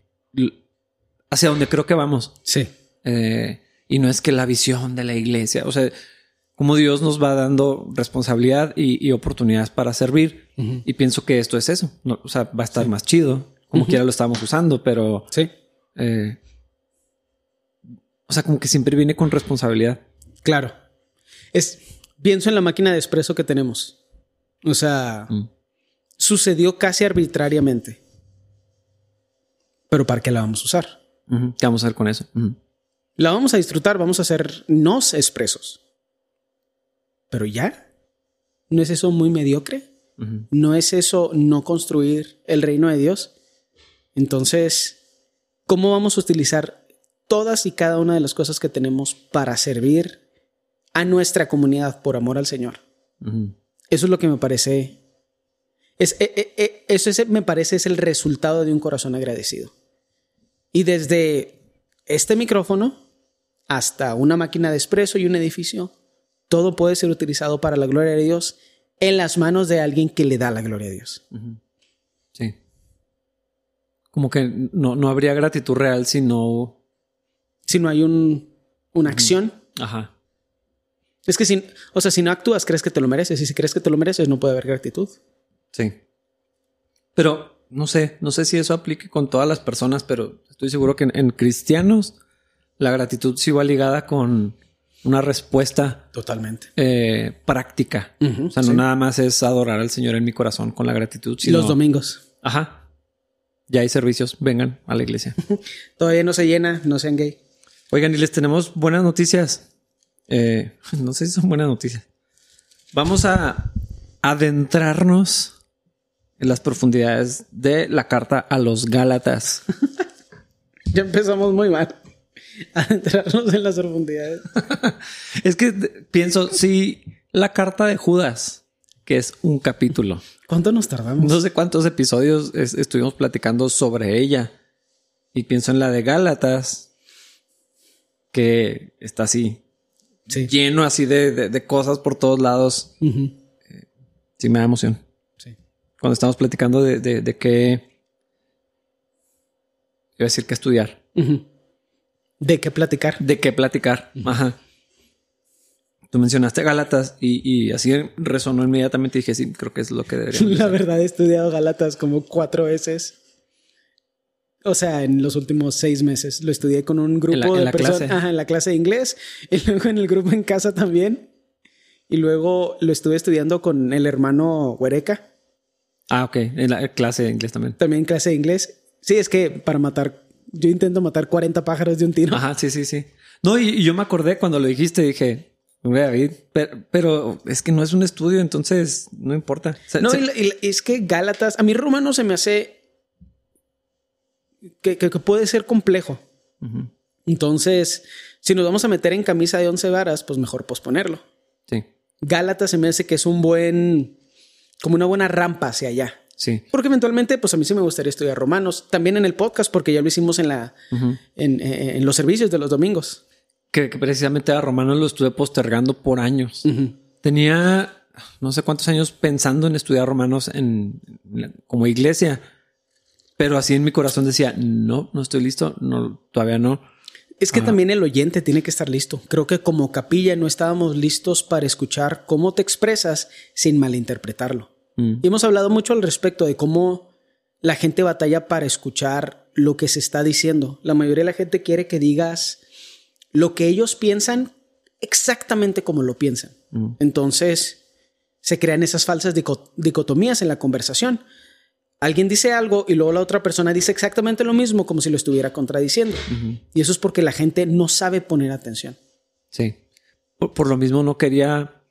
hacia donde creo que vamos. Sí. Eh, y no es que la visión de la iglesia, o sea, como Dios nos va dando responsabilidad y, oportunidades para servir. Y pienso que esto es eso. o sea, va a estar más chido como quiera lo estábamos usando, pero... Sí. Eh, o sea, como que siempre viene con responsabilidad. Claro. Es, pienso en la máquina de expreso que tenemos. O sea, mm. sucedió casi arbitrariamente. Pero ¿para qué la vamos a usar? ¿Qué vamos a hacer con eso? La vamos a disfrutar, vamos a hacer nos expresos. Pero ya, ¿no es eso muy mediocre? ¿No es eso no construir el reino de Dios? Entonces, ¿cómo vamos a utilizar todas y cada una de las cosas que tenemos para servir a nuestra comunidad por amor al Señor? Eso es lo que me parece. Es, eh, eh, eh, eso me parece es el resultado de un corazón agradecido. Y desde este micrófono hasta una máquina de expreso y un edificio, todo puede ser utilizado para la gloria de Dios en las manos de alguien que le da la gloria a Dios. Sí como que no, no habría gratitud real si no. Si no hay un, una acción. Ajá. Es que si, o sea, si no actúas, crees que te lo mereces. Y si crees que te lo mereces, no puede haber gratitud. Sí. Pero no sé, no sé si eso aplique con todas las personas, pero estoy seguro que en, cristianos la gratitud sí va ligada con una respuesta totalmente eh, práctica. o sea, no nada más es adorar al Señor en mi corazón con la gratitud. Sino, Los domingos. Ajá ya hay servicios, vengan a la iglesia. Todavía no se llena, no sean gay. Oigan, y les tenemos buenas noticias. Eh, no sé si son buenas noticias. Vamos a adentrarnos en las profundidades de la carta a los Gálatas. ya empezamos muy mal. Adentrarnos en las profundidades. es que pienso, si la carta de Judas, que es un capítulo. ¿Cuánto nos tardamos? No sé cuántos episodios estuvimos platicando sobre ella. Y pienso en la de Gálatas, que está así, lleno así de, cosas por todos lados. Eh, sí, me da emoción. Sí. Cuando estamos platicando de, de, qué. Iba a decir que estudiar. ¿De qué platicar? De qué platicar. Ajá. Tú mencionaste Gálatas y, así resonó inmediatamente. Dije, sí, creo que es lo que debería. La verdad, he estudiado Gálatas como cuatro veces. O sea, en los últimos seis meses. Lo estudié con un grupo de personas. Ajá, en la clase de inglés. Y luego en el grupo en casa también. Y luego lo estuve estudiando con el hermano Huereca. Ah, ok. En la clase de inglés también. También clase de inglés. Sí, es que para matar. Yo intento matar 40 pájaros de un tiro. Ajá, sí, sí, sí. No, y, yo me acordé cuando lo dijiste, dije, David, pero, es que no es un estudio, entonces no importa. no, y, es que Gálatas, a mí Romano se me hace que, puede ser complejo. Entonces, si nos vamos a meter en camisa de once varas, pues mejor posponerlo. Sí. Gálatas se me hace que es un buen, como una buena rampa hacia allá. Sí. Porque eventualmente, pues a mí sí me gustaría estudiar romanos. También en el podcast, porque ya lo hicimos en la, en, los servicios de los domingos. Que, precisamente a romanos lo estuve postergando por años. Tenía no sé cuántos años pensando en estudiar romanos en, como iglesia pero así en mi corazón decía, no, no estoy listo, no, todavía no. Es que también el oyente tiene que estar listo. Creo que como capilla no estábamos listos para escuchar cómo te expresas sin malinterpretarlo. Mm. Y hemos hablado mucho al respecto de cómo la gente batalla para escuchar lo que se está diciendo. La mayoría de la gente quiere que digas lo que ellos piensan exactamente como lo piensan. Mm. Entonces se crean esas falsas dicotomías en la conversación alguien dice algo y luego la otra persona dice exactamente lo mismo como si lo estuviera contradiciendo. Y eso es porque la gente no sabe poner atención. Sí. Por, lo mismo no quería,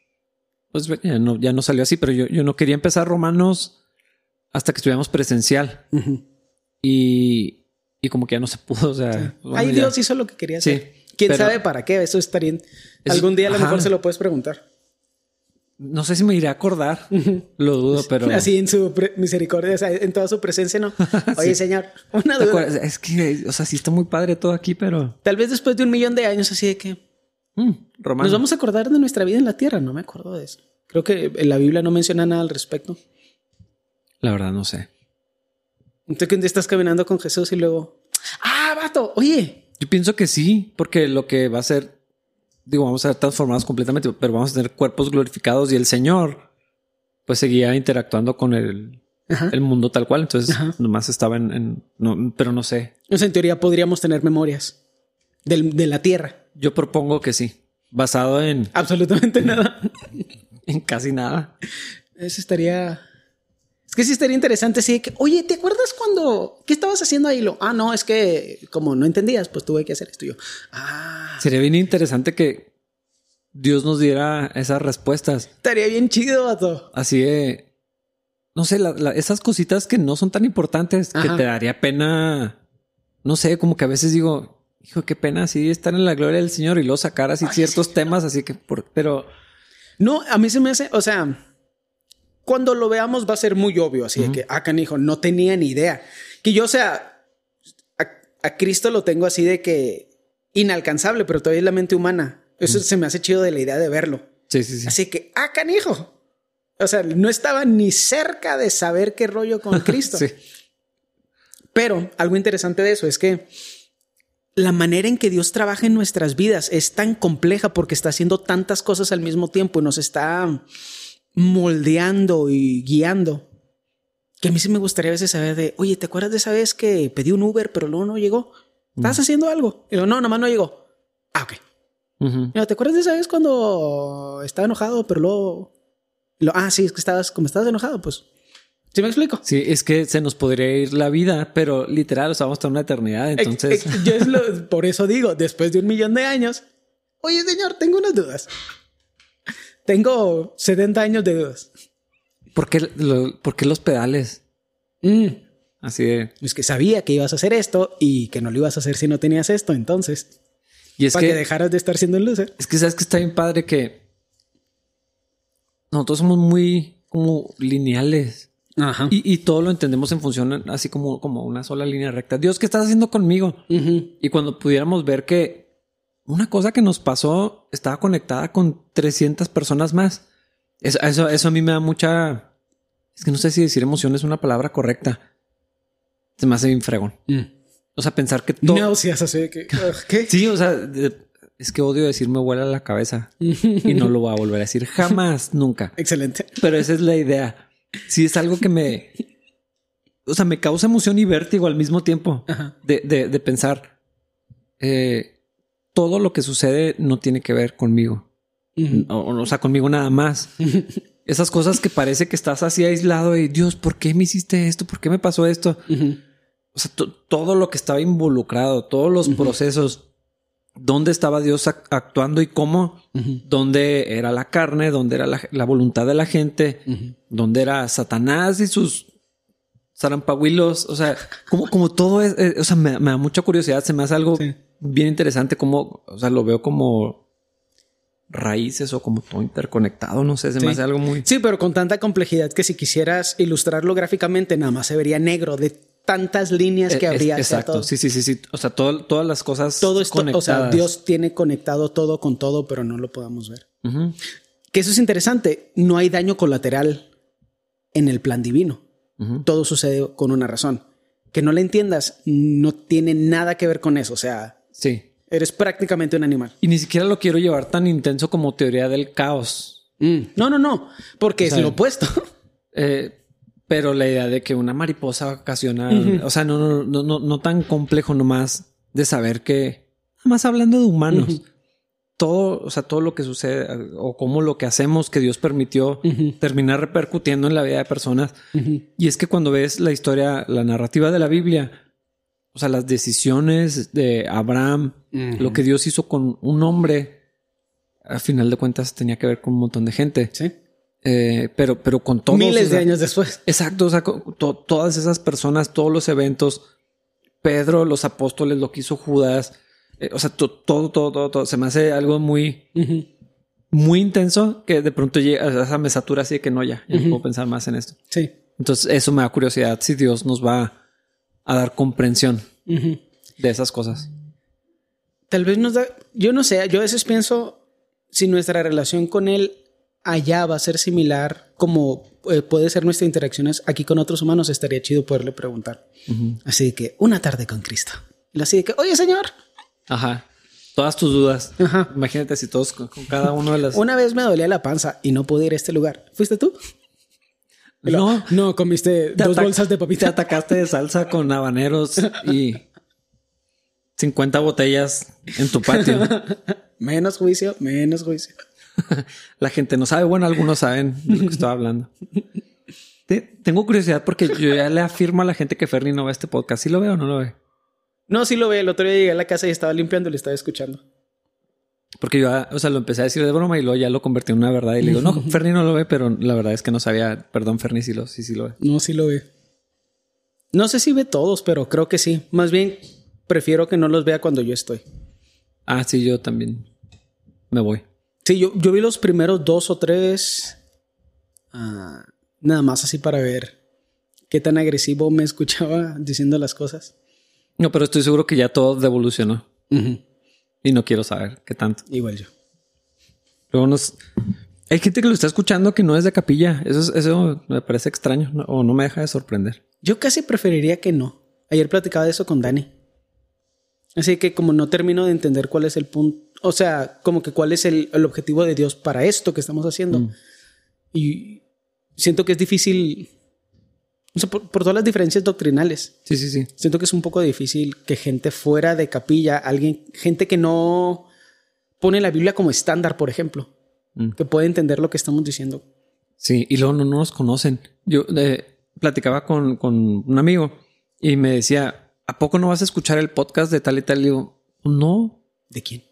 pues ya no, ya no salió así, pero yo, yo, no quería empezar romanos hasta que estuviéramos presencial. y, y, como que ya no se pudo. O sea, Ahí Dios hizo lo que quería hacer. ¿Quién sabe para qué? Eso estaría... Algún día a lo mejor se lo puedes preguntar. No sé si me iré a acordar, lo dudo, pero. Así en su misericordia, en toda su presencia, ¿no? Oye, señor, una duda. Es que, o sea, sí está muy padre todo aquí, pero. Tal vez después de un millón de años, así de que. Mm, Nos vamos a acordar de nuestra vida en la tierra, no me acuerdo de eso. Creo que en la Biblia no menciona nada al respecto. La verdad, no sé. Entonces, que estás caminando con Jesús y luego. ¡Ah, vato! Oye. Yo pienso que sí, porque lo que va a ser digo, vamos a ser transformados completamente, pero vamos a tener cuerpos glorificados y el Señor pues seguía interactuando con el, el mundo tal cual. Entonces nomás estaba en, no, pero no sé. en teoría podríamos tener memorias de la tierra. Yo propongo que sí, basado en absolutamente nada. en casi nada. Eso estaría. Es que sí estaría interesante. Sí, que, oye, ¿te acuerdas cuando qué estabas haciendo ahí? Lo, ah, no, es que como no entendías, pues tuve que hacer esto. Yo, ah, sería bien interesante que Dios nos diera esas respuestas. Estaría bien chido, vato. Así de, no sé, esas cositas que no son tan importantes que te daría pena. No sé, como que a veces digo, hijo, qué pena así estar en la gloria del Señor y luego sacar así ciertos temas, así que, por, pero no, a mí se me hace, o sea cuando lo veamos va a ser muy obvio, así de que, ah, canijo, no tenía ni idea. Que yo, o sea, a, Cristo lo tengo así de que inalcanzable, pero todavía es la mente humana. Eso se me hace chido de la idea de verlo. Sí, sí, sí. Así que, ah, canijo. O sea, no estaba ni cerca de saber qué rollo con Cristo. sí. Pero algo interesante de eso es que la manera en que Dios trabaja en nuestras vidas es tan compleja porque está haciendo tantas cosas al mismo tiempo y nos está moldeando y guiando. Que a mí sí me gustaría a veces saber de, oye, ¿te acuerdas de esa vez que pedí un Uber pero luego no llegó? ¿Estás mm. haciendo algo? Y yo, no, nomás no llegó. Ah, ok. ¿Te acuerdas de esa vez cuando estaba enojado pero luego... Lo, ah, sí, es que estabas, como estabas enojado, pues ¿Sí me explico? Sí, es que se nos podría ir la vida, pero literal, o sea, vamos a estar una eternidad. Entonces, yo es lo, por eso digo, después de un millón de años, oye, señor, tengo unas dudas. Tengo 70 años de dudas. ¿por qué, lo- por qué los pedales? Mm, Así de. Es que sabía que ibas a hacer esto y que no lo ibas a hacer si no tenías esto, entonces, Y es para que, que, dejaras de estar siendo un loser. es que sabes que está bien padre que nosotros somos muy como lineales Ajá. y, y todo lo entendemos en función así como, como una sola línea recta. Dios, ¿qué estás haciendo conmigo? Y cuando pudiéramos ver que una cosa que nos pasó estaba conectada con 300 personas más. Eso, eso, eso a mí me da mucha... Es que no sé si decir emoción es una palabra correcta. Se me hace bien fregón. O sea, pensar que todo... Náuseas, así de que. ¿Qué? Sí, o sea, de- es que odio decir me vuela la cabeza y no lo voy a volver a decir jamás, nunca. Excelente. Pero esa es la idea. Sí, es algo que me... O sea, me causa emoción y vértigo al mismo tiempo Ajá. de, de- de pensar, eh, todo lo que sucede no tiene que ver conmigo. O, o sea, conmigo nada más. Esas cosas que parece que estás así aislado y Dios, ¿por qué me hiciste esto? ¿Por qué me pasó esto? O sea, to- todo lo que estaba involucrado, todos los procesos, dónde estaba Dios ac- actuando y cómo, dónde era la carne, dónde era la, la voluntad de la gente, dónde era Satanás y sus zarampahuilos. O sea, como, como todo es, eh, o sea, me, me da mucha curiosidad. Se me hace algo Sí. Bien interesante, como, o sea, lo veo como raíces o como todo interconectado. No sé, se Sí. me hace algo muy. Sí, pero con tanta complejidad que si quisieras ilustrarlo gráficamente, nada más se vería negro de tantas líneas que es- habría. exacto. todo. Sí, sí, sí, sí. O sea, todo- todas las cosas. Todo esto, o sea, conectadas. Dios tiene conectado todo con todo, pero no lo podamos ver. Que eso es interesante. No hay daño colateral en el plan divino. Todo sucede con una razón. Que no la entiendas no tiene nada que ver con eso. O sea, Sí. eres prácticamente un animal. Y ni siquiera lo quiero llevar tan intenso como teoría del caos. Mm. No, no, no, porque O es sea, lo opuesto. Eh, pero la idea de que una mariposa ocasiona, o sea, no, no, no, no, no tan complejo nomás de saber que, nada más hablando de humanos, todo, o sea, todo lo que sucede o cómo lo que hacemos que Dios permitió Ujú. termina repercutiendo en la vida de personas. Y es que cuando ves la historia, la narrativa de la Biblia, o sea, las decisiones de Abraham, lo que Dios hizo con un hombre, a final de cuentas tenía que ver con un montón de gente. Sí. Eh, pero, pero con todos. Miles o sea, de años después. Exacto. O sea, con to- todas esas personas, todos los eventos, Pedro, los apóstoles, lo que hizo Judas, eh, o sea, to- todo, todo, todo, todo. Se me hace algo muy, muy intenso que de pronto llega a esa me satura así de que no, ya, ya no puedo pensar más en esto. Sí. Entonces, eso me da curiosidad si Dios nos va a dar comprensión de esas cosas. Tal vez nos da, yo no sé, yo a veces pienso si nuestra relación con él allá va a ser similar como eh, puede ser nuestras interacciones aquí con otros humanos, estaría chido poderle preguntar. Así que una tarde con Cristo. Y así de que, oye señor, Ajá. Todas tus dudas. Ajá. Imagínate si todos con, con cada uno de las. una vez me dolía la panza y no pude ir a este lugar. ¿Fuiste tú? No. no, comiste Te dos bolsas de Te papita. atacaste de salsa con habaneros y 50 botellas en tu patio. Menos juicio, menos juicio. La gente no sabe. Bueno, algunos saben de lo que estoy hablando. Te- tengo curiosidad porque yo ya le afirmo a la gente que Fernie no ve este podcast. ¿Sí lo ve o no lo ve? No, sí lo ve. El otro día llegué a la casa y estaba limpiando y le estaba escuchando. Porque yo, o sea, lo empecé a decir de broma y luego ya lo convertí en una verdad. Y le digo, no, Fernie no lo ve, pero la verdad es que no sabía. Perdón, Fernie, sí, lo, sí, sí lo ve. No, sí lo ve. No sé si ve todos, pero creo que sí. Más bien, prefiero que no los vea cuando yo estoy. Ah, sí, yo también me voy. Sí, yo, yo vi los primeros dos o tres. ah, nada más así para ver qué tan agresivo me escuchaba diciendo las cosas. No, pero estoy seguro que ya todo devolucionó y no quiero saber qué tanto. Igual yo. Luego nos... Hay gente que lo está escuchando que no es de capilla. Eso, es- eso me parece extraño ¿no? o no me deja de sorprender. Yo casi preferiría que no. Ayer platicaba de eso con Dani. Así que como no termino de entender cuál es el punto, o sea, como que cuál es el, el objetivo de Dios para esto que estamos haciendo. Mm. Y siento que es difícil, o sea, por, por todas las diferencias doctrinales. Sí, sí, sí. Siento que es un poco difícil que gente fuera de capilla, alguien, gente que no pone la Biblia como estándar, por ejemplo, Mm. que puede entender lo que estamos diciendo. Sí, y luego no, no nos conocen. Yo, eh, platicaba con, con un amigo y me decía, ¿a poco no vas a escuchar el podcast de tal y tal? Y digo, no. ¿De quién?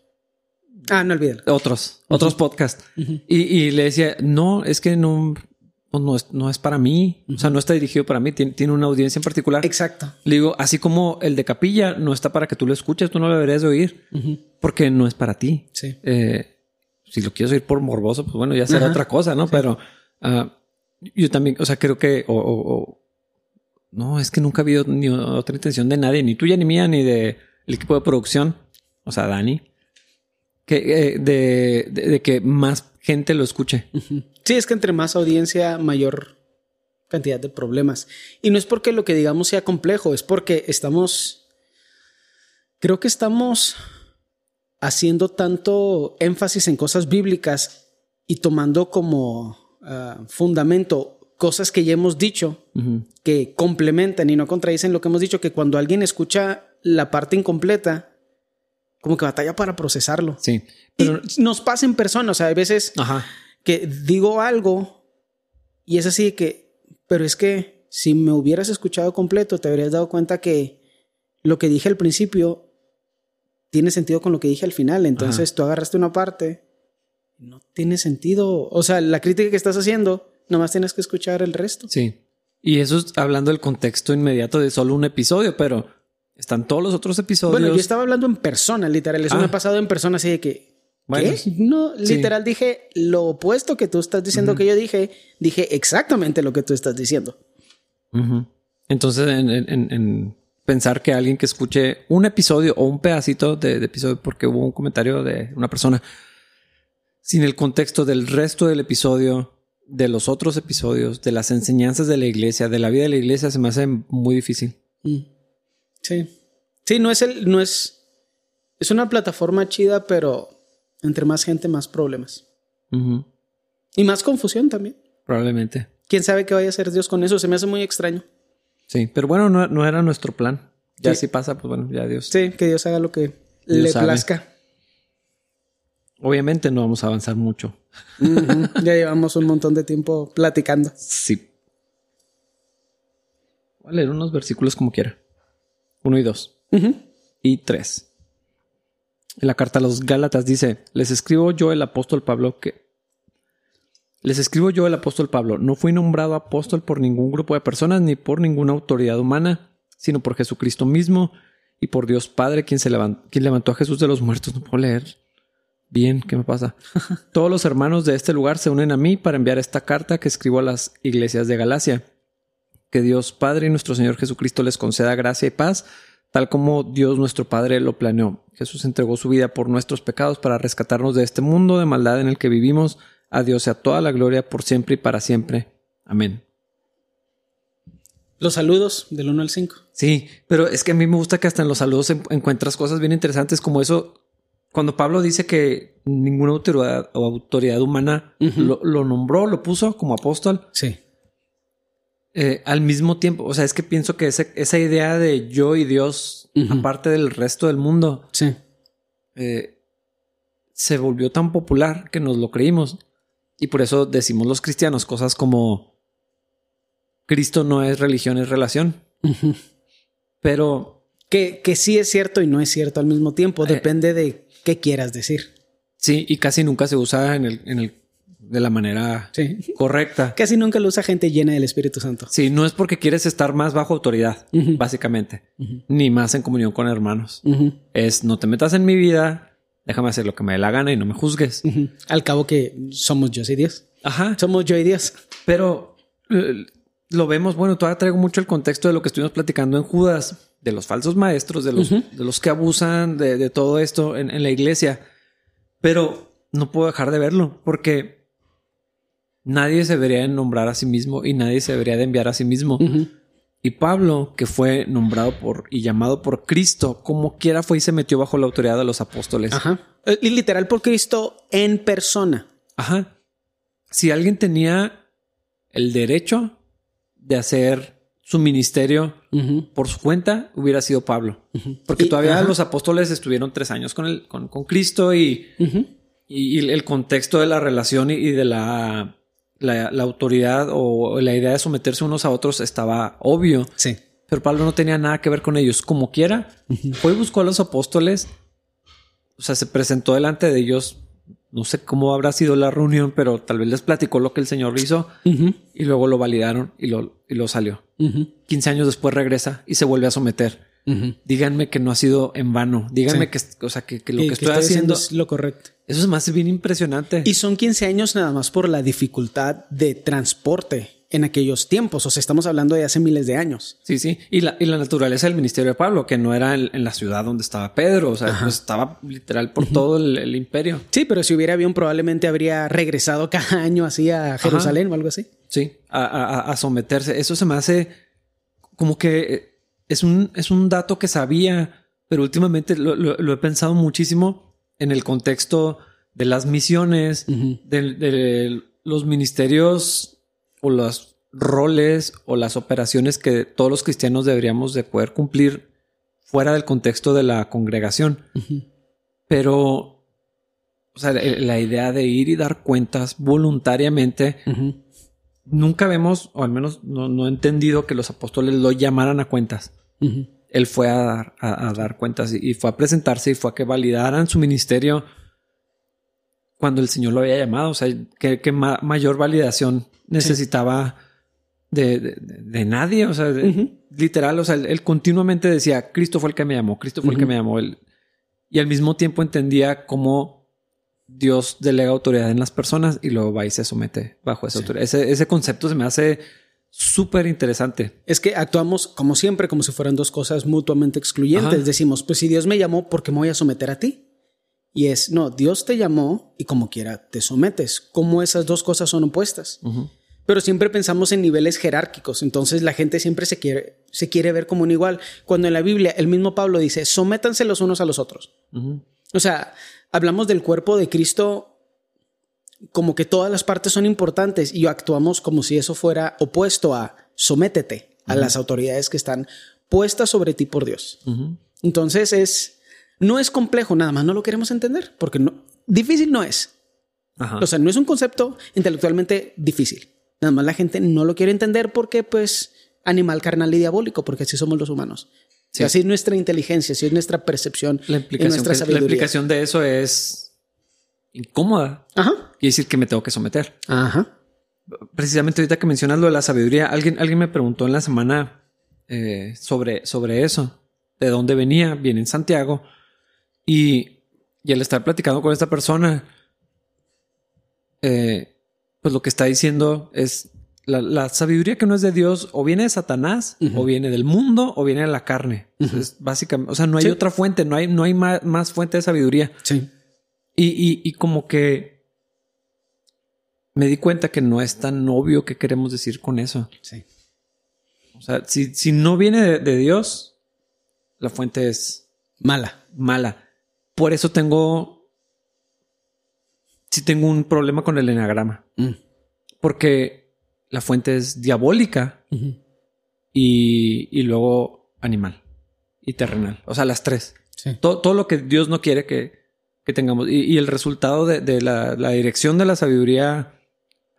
Ah, no olvídalo. Otros, otros podcasts. y, y, le decía, no, es que no, pues no es, no es para mí. O sea, no está dirigido para mí. Tiene, tiene, una audiencia en particular. Exacto. Le digo, así como el de capilla no está para que tú lo escuches, tú no lo deberías de oír porque no es para ti. Sí. Eh, si lo quieres oír por morboso, pues bueno, ya será Ajá. otra cosa, ¿no? Sí. Pero uh, yo también, o sea, creo que, o, o, o, no, es que nunca ha habido ni otra intención de nadie, ni tuya, ni mía, ni del de equipo de producción, o sea, Dani, que eh, de, de, de, que más gente lo escuche. Sí, es que entre más audiencia, mayor cantidad de problemas. Y no es porque lo que digamos sea complejo, es porque estamos, creo que estamos haciendo tanto énfasis en cosas bíblicas y tomando como uh, fundamento cosas que ya hemos dicho uh -huh. que complementan y no contradicen lo que hemos dicho, que cuando alguien escucha la parte incompleta, como que batalla para procesarlo. Sí. Pero... Y nos pasa en persona, o sea, hay veces Ajá. que digo algo y es así que, pero es que si me hubieras escuchado completo, te habrías dado cuenta que lo que dije al principio tiene sentido con lo que dije al final. Entonces Ajá. tú agarraste una parte, no tiene sentido. O sea, la crítica que estás haciendo, nomás tienes que escuchar el resto. Sí. Y eso es hablando del contexto inmediato de solo un episodio, pero están todos los otros episodios. Bueno, yo estaba hablando en persona, literal. Eso ah. me ha pasado en persona así de que. Bueno, ¿Qué? No, literal sí. dije lo opuesto que tú estás diciendo uh -huh. que yo dije. Dije exactamente lo que tú estás diciendo. Uh -huh. Entonces, en, en, en, pensar que alguien que escuche un episodio o un pedacito de, de, episodio porque hubo un comentario de una persona sin el contexto del resto del episodio, de los otros episodios, de las enseñanzas de la iglesia, de la vida de la iglesia, se me hace muy difícil. Mm. Sí. Sí, no es el, no es. Es una plataforma chida, pero entre más gente, más problemas. Uh -huh. Y más confusión también. Probablemente. Quién sabe qué vaya a hacer Dios con eso. Se me hace muy extraño. Sí, pero bueno, no, no era nuestro plan. Ya sí. si pasa, pues bueno, ya Dios. Sí, que Dios haga lo que Dios le sabe. plazca. Obviamente no vamos a avanzar mucho. Uh -huh. ya llevamos un montón de tiempo platicando. Sí. Voy a leer unos versículos como quiera. Uno y dos. Uh -huh. Y tres. En la carta a los Gálatas dice, les escribo yo el apóstol Pablo que... Les escribo yo el apóstol Pablo, no fui nombrado apóstol por ningún grupo de personas ni por ninguna autoridad humana, sino por Jesucristo mismo y por Dios Padre quien, se levantó, quien levantó a Jesús de los muertos. No puedo leer. Bien, ¿qué me pasa? Todos los hermanos de este lugar se unen a mí para enviar esta carta que escribo a las iglesias de Galacia. Que Dios Padre y nuestro Señor Jesucristo les conceda gracia y paz tal como Dios nuestro Padre lo planeó. Jesús entregó su vida por nuestros pecados para rescatarnos de este mundo de maldad en el que vivimos. A Dios sea toda la gloria por siempre y para siempre. Amén. Los saludos del 1 al 5. Sí, pero es que a mí me gusta que hasta en los saludos encuentras cosas bien interesantes como eso. Cuando Pablo dice que ninguna autoridad o autoridad humana uh -huh. lo, lo, nombró, lo puso como apóstol. Sí. Eh, al mismo tiempo, o sea, es que pienso que ese, esa idea de yo y Dios, uh -huh. aparte del resto del mundo, sí. eh, se volvió tan popular que nos lo creímos. Y por eso decimos los cristianos cosas como Cristo no es religión, es relación. Uh -huh. Pero... Que, que sí es cierto y no es cierto al mismo tiempo. Eh, Depende de qué quieras decir. Sí, y casi nunca se usa en el, en el de la manera sí. correcta. Casi nunca lo usa gente llena del Espíritu Santo. Sí, no es porque quieres estar más bajo autoridad, uh -huh. básicamente, uh -huh. ni más en comunión con hermanos. Uh -huh. Es no te metas en mi vida, déjame hacer lo que me dé la gana y no me juzgues. Al cabo que somos yo y Dios. Ajá. Somos yo y Dios. Pero eh, lo vemos, bueno, todavía traigo mucho el contexto de lo que estuvimos platicando en Judas, de los falsos maestros, de los, de los que abusan de, de todo esto en, en la iglesia. Pero no puedo dejar de verlo porque nadie se debería de nombrar a sí mismo y nadie se debería de enviar a sí mismo. Uh -huh. Y Pablo, que fue nombrado por y llamado por Cristo, como quiera fue y se metió bajo la autoridad de los apóstoles. Ajá. Y literal por Cristo en persona. Ajá. Si alguien tenía el derecho de hacer su ministerio uh -huh. por su cuenta, hubiera sido Pablo. Uh -huh. Porque y, todavía ajá. los apóstoles estuvieron tres años con, el, con, con Cristo y, y, el contexto de la relación y, y de la la, la autoridad o la idea de someterse unos a otros estaba obvio. Sí. Pero Pablo no tenía nada que ver con ellos. Como quiera, fue y buscó a los apóstoles. O sea, se presentó delante de ellos. No sé cómo habrá sido la reunión, pero tal vez les platicó lo que el Señor hizo y luego lo validaron y lo, y lo salió. 15 años después regresa y se vuelve a someter. Díganme que no ha sido en vano. Díganme Sí. que, o sea, que, que lo que, estoy haciendo, es lo correcto. eso es más bien impresionante. Y son 15 años nada más por la dificultad de transporte en aquellos tiempos. O sea, estamos hablando de hace miles de años. Sí, sí. Y la, y la naturaleza del ministerio de Pablo, que no era en, en la ciudad donde estaba Pedro, o sea, pues estaba literal por todo el, el imperio. Sí, pero si hubiera avión, probablemente habría regresado cada año así a Jerusalén o algo así. Sí, a, a- a someterse. Eso se me hace como que eh, es un, es un dato que sabía, pero últimamente lo, lo- lo he pensado muchísimo en el contexto de las misiones, de, de los ministerios o los roles o las operaciones que todos los cristianos deberíamos de poder cumplir fuera del contexto de la congregación. Pero, o sea, la, la idea de ir y dar cuentas voluntariamente nunca vemos, o al menos no, no he entendido que los apóstoles lo llamaran a cuentas. Él fue a dar, a, a dar cuentas y, y fue a presentarse y fue a que validaran su ministerio cuando el Señor lo había llamado. O sea, que, que ma- mayor validación necesitaba de, de- de- de nadie. O sea, de- literal, o sea, él, él continuamente decía, Cristo fue el que me llamó, Cristo fue el que me llamó. Él, y al mismo tiempo entendía cómo Dios delega autoridad en las personas y luego va y se somete bajo esa autoridad. Ese, ese concepto se me hace súper interesante. Es que actuamos como siempre, como si fueran dos cosas mutuamente excluyentes. Ajá. Decimos, pues si Dios me llamó, ¿por qué me voy a someter a ti? Y es, no, Dios te llamó y como quiera te sometes. Como esas dos cosas son opuestas. Pero siempre pensamos en niveles jerárquicos. Entonces la gente siempre se quiere, se quiere ver como un igual. Cuando en la Biblia el mismo Pablo dice, sométanse los unos a los otros. O sea, hablamos del cuerpo de Cristo como que todas las partes son importantes y actuamos como si eso fuera opuesto a sométete a las autoridades que están puestas sobre ti por Dios. Entonces es, no es complejo, nada más no lo queremos entender porque no, difícil no es. Ajá. O sea, no es un concepto intelectualmente difícil. Nada más la gente no lo quiere entender porque pues animal carnal y diabólico, porque así somos los humanos. Sí. Así es nuestra inteligencia, así es nuestra percepción la, y implicación nuestra que- la sabiduría. implicación de eso es incómoda. Ajá. Quiere decir que me tengo que someter. Ajá. precisamente ahorita que mencionas lo de la sabiduría, alguien, alguien me preguntó en la semana eh, sobre, sobre eso, de dónde venía, viene en Santiago, y, y al estar platicando con esta persona, eh, pues lo que está diciendo es la, la sabiduría que no es de Dios o viene de Satanás, o viene del mundo, o viene de la carne. Es básicamente, o sea, no hay Sí. otra fuente, no hay, no hay más, más fuente de sabiduría. Sí. Y, y, y como que me di cuenta que no es tan obvio que queremos decir con eso. Sí. O sea, si, si no viene de, de Dios, la fuente es Mala. mala. Por eso tengo, sí tengo un problema con el enagrama, Mm. porque la fuente es diabólica y, y luego animal y terrenal. O sea, las tres. Sí. todo, todo lo que Dios no quiere que, que tengamos. Y, y el resultado de, de la, la dirección de la sabiduría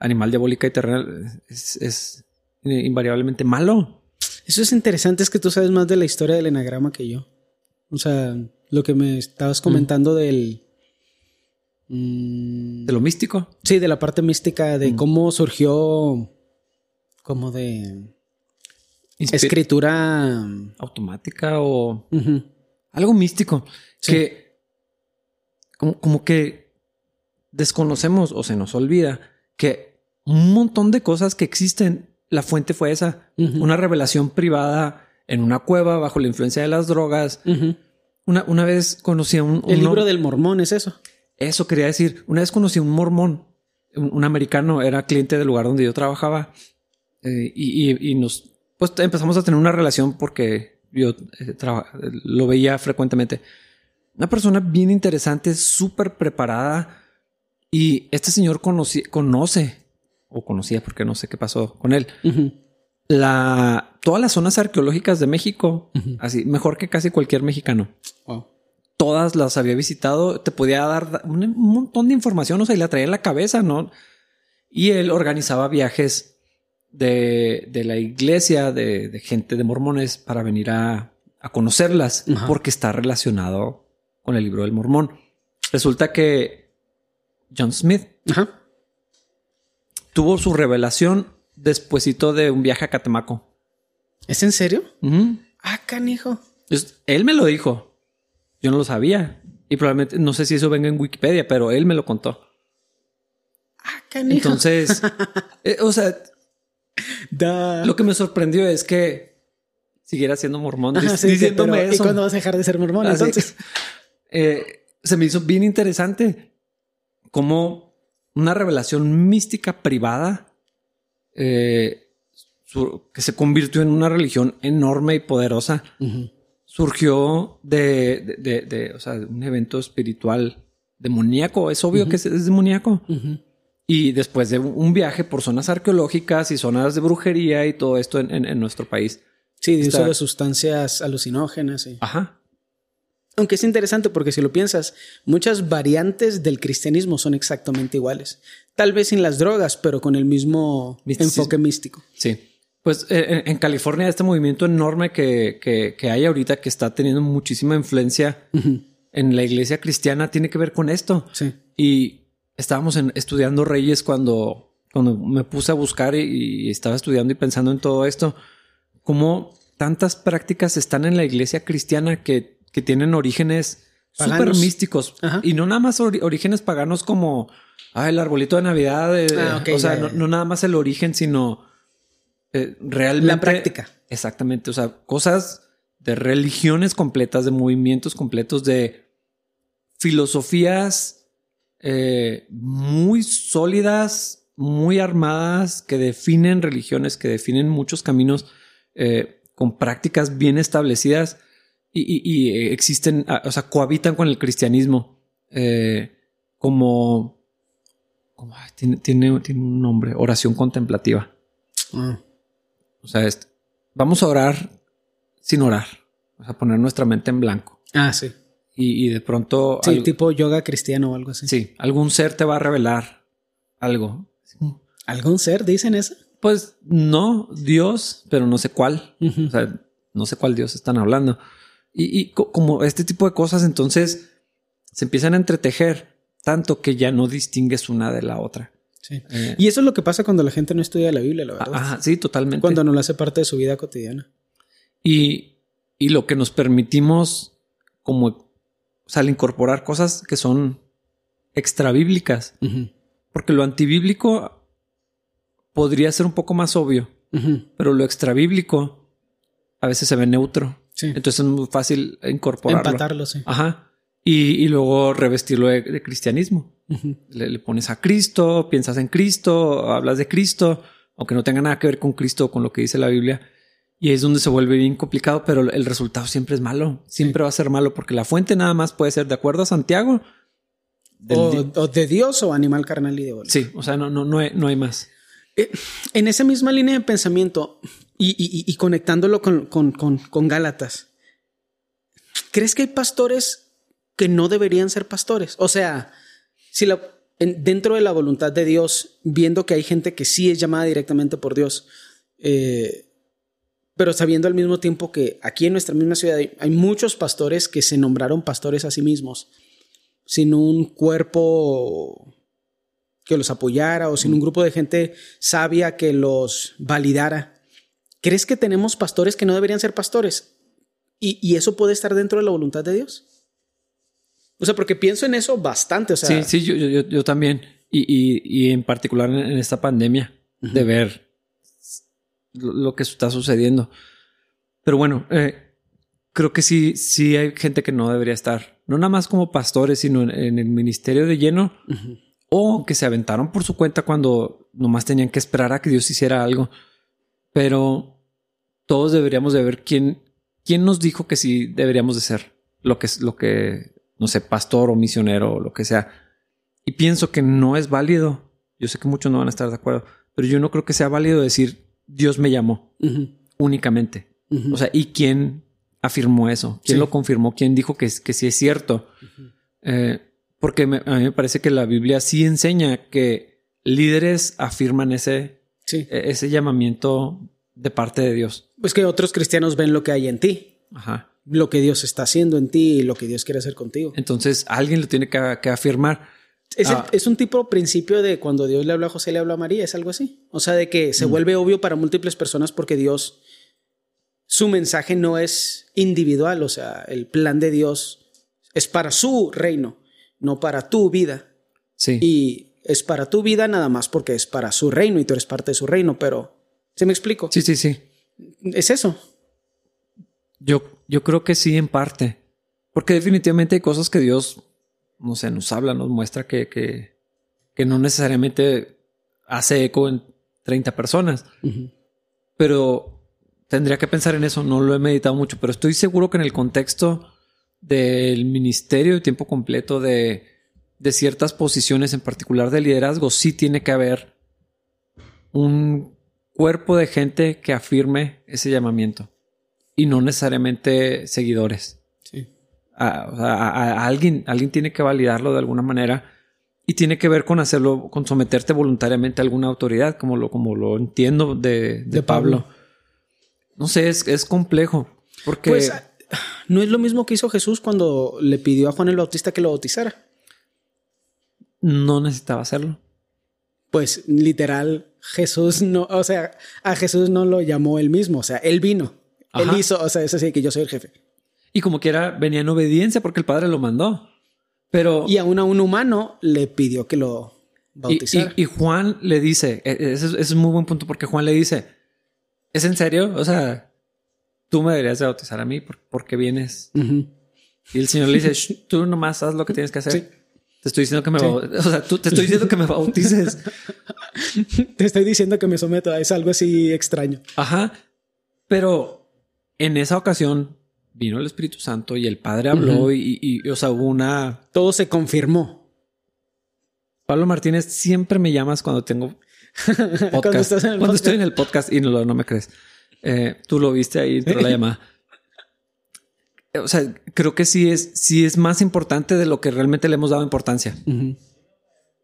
animal, diabólica y terrenal es, es invariablemente malo. Eso es interesante, es que tú sabes más de la historia del enagrama que yo. O sea, lo que me estabas comentando del... mm, De lo místico. sí, de la parte mística, de cómo surgió como de escritura... automática o algo místico Sí. que como, como que desconocemos o se nos olvida que un montón de cosas que existen, la fuente fue esa, una revelación privada en una cueva bajo la influencia de las drogas. Una, una vez conocí a un... El libro del mormón es eso. Eso quería decir. Una vez conocí a un mormón, un, un americano, era cliente del lugar donde yo trabajaba eh, y, y- y nos, pues empezamos a tener una relación porque yo eh, traba- lo veía frecuentemente. Una persona bien interesante, súper preparada y este señor conocí- conoce o conocía porque no sé qué pasó con él. La, todas las zonas arqueológicas de México, así mejor que casi cualquier mexicano Wow. todas las había visitado, te podía dar un, un montón de información, o sea, y la traía en la cabeza, ¿no? Y él organizaba viajes de, de la iglesia, de, de, gente de mormones, para venir a, a conocerlas, Ajá. porque está relacionado con el libro del mormón. Resulta que John Smith Ajá. tuvo su revelación despuesito de un viaje a Catemaco. ¿Es en serio? Ujú. Ah, canijo. Él me lo dijo. Yo no lo sabía. Y probablemente, no sé si eso venga en Wikipedia, pero él me lo contó. Ah, canijo. Entonces, eh, o sea, Da. lo que me sorprendió es que siguiera siendo mormón Ajá, sí, diciéndome pero, ¿Y eso. cuándo vas a dejar de ser mormón? Así- Entonces. eh, se me hizo bien interesante como una revelación mística privada eh, su- que se convirtió en una religión enorme y poderosa surgió de, de, de- de, o sea, de un evento espiritual demoníaco. Es obvio que es, es demoníaco. Y después de un- viaje por zonas arqueológicas y zonas de brujería y todo esto en, en- en nuestro país. Sí, de uso de sustancias alucinógenas. sí. Ajá. Aunque es interesante porque si lo piensas, muchas variantes del cristianismo son exactamente iguales. Tal vez sin las drogas, pero con el mismo Misticismo. enfoque místico. Sí. Pues eh, en, en California este movimiento enorme que, que, que hay ahorita que está teniendo muchísima influencia en la iglesia cristiana tiene que ver con esto. Sí. Y estábamos en- estudiando Reyes cuando, cuando me puse a buscar y, y estaba estudiando y pensando en todo esto. Cómo tantas prácticas están en la iglesia cristiana que, que tienen orígenes súper místicos. Ajá. Y no nada más orígenes paganos como ah, el arbolito de Navidad. eh, Ah, o sea, no nada más el origen, sino eh, realmente La práctica. Exactamente. O sea, cosas de religiones completas, de movimientos completos, de filosofías eh, muy sólidas, muy armadas, que definen religiones, que definen muchos caminos eh, con prácticas bien establecidas y, y- y, eh, existen, ah, o sea, cohabitan con el cristianismo eh, como, tiene, tiene, tiene un nombre, oración contemplativa. Ah. O sea, es- vamos a orar sin orar, o sea, poner nuestra mente en blanco Ah, sí. Y, y de pronto Sí, algo- tipo yoga cristiano o algo así. sí, algún ser te va a revelar algo. ¿Algún ser dicen eso? Pues no, Dios, pero no sé cuál. O sea, no sé cuál Dios están hablando. Y, y co- como este tipo de cosas, entonces se empiezan a entretejer tanto que ya no distingues una de la otra. Sí. Eh, Y eso es lo que pasa cuando la gente no estudia la Biblia, la verdad. ajá, sí, totalmente. Cuando no lo hace parte de su vida cotidiana. Y, y lo que nos permitimos como, o sea, al incorporar cosas que son extra bíblicas, Ujú. porque lo antibíblico podría ser un poco más obvio, pero lo extra bíblico a veces se ve neutro. Sí. Entonces es muy fácil incorporarlo. Empatarlo, sí. Ajá. Y, y luego revestirlo de, de cristianismo. Le, le pones a Cristo, piensas en Cristo, hablas de Cristo, aunque no tenga nada que ver con Cristo o con lo que dice la Biblia. Y es donde se vuelve bien complicado, pero el resultado siempre es malo. Siempre va a ser malo porque la fuente nada más puede ser de acuerdo a Santiago. O, de Dios o animal carnal y de bola. sí, o sea, no, no, no, hay, no hay más. Eh, En esa misma línea de pensamiento y, y- y conectándolo con, con- con- con Gálatas, ¿crees que hay pastores que no deberían ser pastores? O sea, si la, dentro de la voluntad de Dios, viendo que hay gente que sí es llamada directamente por Dios, eh, pero sabiendo al mismo tiempo que aquí en nuestra misma ciudad hay, hay muchos pastores que se nombraron pastores a sí mismos, sin un cuerpo que los apoyara o sin un grupo de gente sabia que los validara. ¿Crees que tenemos pastores que no deberían ser pastores? ¿Y, y eso puede estar dentro de la voluntad de Dios? O sea, porque pienso en eso bastante. O sea, sí, sí, yo, yo, yo- también. Y, y- y en particular en, en esta pandemia, de ver lo, lo que está sucediendo. Pero bueno, eh, creo que sí, sí hay gente que no debería estar, no nada más como pastores, sino en, en el ministerio de lleno, o que se aventaron por su cuenta cuando nomás tenían que esperar a que Dios hiciera algo. Pero todos deberíamos de ver quién, quién nos dijo que sí deberíamos de ser lo que es lo que, no sé, pastor o misionero o lo que sea. Y pienso que no es válido. Yo sé que muchos no van a estar de acuerdo, pero yo no creo que sea válido decir Dios me llamó únicamente. O sea, ¿y quién afirmó eso? ¿Quién Sí. lo confirmó? ¿Quién dijo que, que sí es cierto? Eh, porque me- a mí me parece que la Biblia sí enseña que líderes afirman ese, Sí. e- ese llamamiento de parte de Dios. Pues que otros cristianos ven lo que hay en ti, Ajá. lo que Dios está haciendo en ti y lo que Dios quiere hacer contigo. Entonces alguien lo tiene que, que afirmar. Es, el- Ah. es un tipo principio de cuando Dios le habla a José, le habla a María, es algo así. O sea, de que se vuelve obvio para múltiples personas porque Dios, su mensaje no es individual, o sea, el plan de Dios es para su reino, no para tu vida. Sí. Y es para tu vida nada más porque es para su reino y tú eres parte de su reino, pero ¿se me explico? sí, sí, sí. Es eso. Yo, yo creo que sí, en parte. Porque definitivamente hay cosas que Dios, no sé, nos habla, nos muestra que, que, que no necesariamente hace eco en 30 personas. Pero tendría que pensar en eso. No lo he meditado mucho, pero estoy seguro que en el contexto del ministerio de tiempo completo, de, de ciertas posiciones, en particular de liderazgo, sí tiene que haber un cuerpo de gente que afirme ese llamamiento y no necesariamente seguidores. A, alguien, alguien tiene que validarlo de alguna manera y tiene que ver con hacerlo, con someterte voluntariamente a alguna autoridad, como lo, como lo entiendo de, de De Pablo. Pablo. No sé, es, es complejo porque Pues ah, no es lo mismo que hizo Jesús cuando le pidió a Juan el Bautista que lo bautizara. no necesitaba hacerlo. Pues literal, Jesús no, o sea, a Jesús no lo llamó él mismo, o sea, él vino. Ajá. Él hizo, o sea, es así que yo soy el jefe. Y como quiera, venía en obediencia porque el padre lo mandó. Pero. Y aún a un humano le pidió que lo bautizara. y- y Juan le dice, e- ese es, ese es un muy buen punto porque Juan le dice, ¿es en serio? O sea, tú me deberías de bautizar a mí por- porque vienes. Ujú. Y el Señor le dice, "Shh, tú nomás haz lo que tienes que hacer. Sí. Te estoy diciendo que me Sí. bau- O sea, tú te estoy diciendo que me bautices. Te estoy diciendo que me someto, es algo así extraño. Ajá. Pero en esa ocasión vino el Espíritu Santo y el Padre habló y, y- y, o sea, hubo una... Todo se confirmó. Pablo Martínez, siempre me llamas cuando tengo podcast. Cuando estás en el Cuando podcast. estoy en el podcast y no, no me crees. Eh, tú lo viste ahí, entró la llamada. O sea, creo que sí es, sí es más importante de lo que realmente le hemos dado importancia.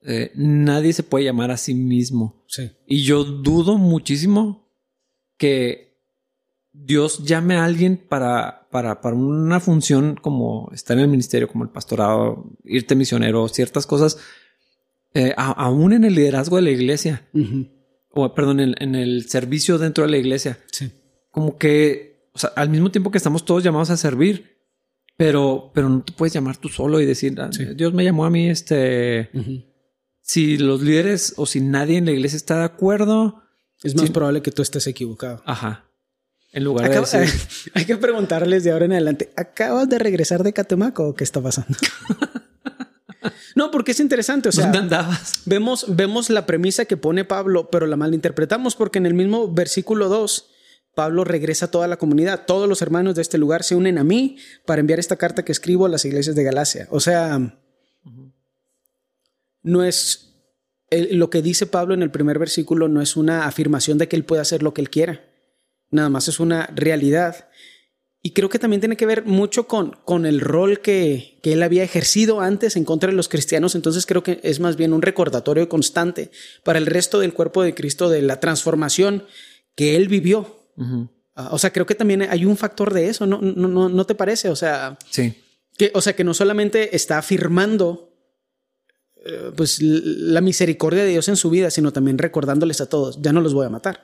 Eh, nadie se puede llamar a sí mismo. Sí. Y yo dudo muchísimo que Dios llame a alguien para, para, para una función como estar en el ministerio, como el pastorado, irte misionero, ciertas cosas, eh, a- aún en el liderazgo de la iglesia, o perdón, en, en el servicio dentro de la iglesia. Sí. Como que, o sea, al mismo tiempo que estamos todos llamados a servir, pero, pero no te puedes llamar tú solo y decir, "Ah, Sí. Dios me llamó a mí, este, si los líderes o si nadie en la iglesia está de acuerdo, Es más probable que tú estés equivocado. ajá. En lugar de decir, hay que preguntarles de ahora en adelante, ¿acabas de regresar de Catemaco o qué está pasando? no, porque es interesante, o sea, ¿dónde andabas? vemos, vemos la premisa que pone Pablo, pero la malinterpretamos porque en el mismo versículo 2, Pablo regresa a toda la comunidad, todos los hermanos de este lugar se unen a mí para enviar esta carta que escribo a las iglesias de Galacia. O sea, no es el- lo que dice Pablo en el primer versículo no es una afirmación de que él puede hacer lo que él quiera. Nada más es una realidad. Y creo que también tiene que ver mucho con, con el rol que, que él había ejercido antes en contra de los cristianos. Entonces creo que es más bien un recordatorio constante para el resto del cuerpo de Cristo de la transformación que él vivió. Ah, O sea, creo que también hay un factor de eso, ¿no, no, no, no te parece? O sea, Sí, que, o sea, que no solamente está afirmando eh, pues la misericordia de Dios en su vida, sino también recordándoles a todos, ya no los voy a matar.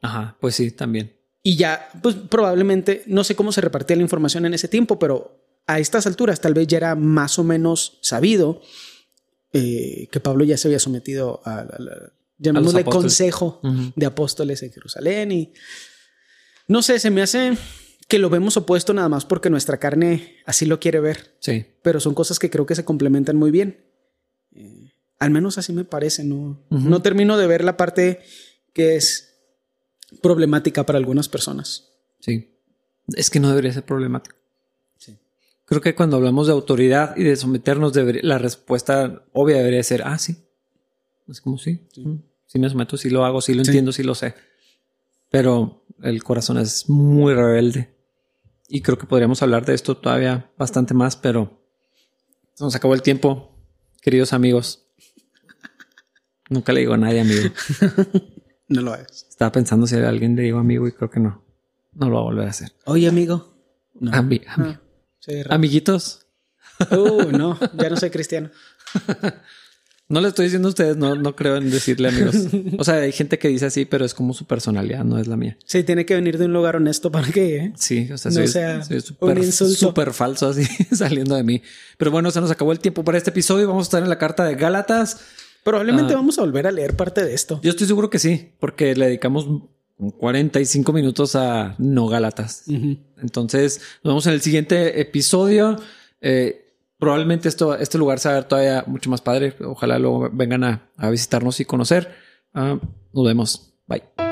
ajá, pues sí, también. Y ya, pues probablemente, no sé cómo se repartía la información en ese tiempo, pero a estas alturas tal vez ya era más o menos sabido eh, que Pablo ya se había sometido a, la- la- llamémosle consejo de apóstoles en Jerusalén y no sé, se me hace que lo vemos opuesto nada más porque nuestra carne así lo quiere ver, Sí, pero son cosas que creo que se complementan muy bien. Eh, al menos así me parece, no, no termino de ver la parte que es problemática para algunas personas. sí. Es que no debería ser problemático. Sí. Creo que cuando hablamos de autoridad y de someternos, debería- la respuesta obvia debería ser, ah, sí. Es como sí. mm, Sí me someto, sí lo hago, sí lo Sí. entiendo, sí lo sé. Pero el corazón es muy rebelde. Y creo que podríamos hablar de esto todavía bastante más, pero se nos acabó el tiempo, queridos amigos. Nunca le digo a nadie amigo. no lo es. Estaba pensando si alguien le digo amigo y creo que no. No lo va a volver a hacer. Oye, amigo. No. Ami- ami- Ah, sí, amiguitos. Uh, no, ya no soy cristiano. No le estoy diciendo a ustedes, no, no creo en decirle amigos. O sea, hay gente que dice así, pero es como su personalidad, no es la mía. Sí, tiene que venir de un lugar honesto para que. ¿eh? Sí, o sea, No soy, sea soy un súper insulto. súper falso así saliendo de mí. Pero bueno, se nos acabó el tiempo para este episodio. Vamos a estar en la carta de Gálatas. Probablemente Ah. vamos a volver a leer parte de esto. Yo estoy seguro que sí, porque le dedicamos 45 minutos a no Gálatas. Ujú. Entonces, nos vemos en el siguiente episodio. Eh, probablemente esto, este lugar se va a ver todavía mucho más padre. Ojalá luego vengan a, a visitarnos y conocer. Ah, nos vemos. Bye.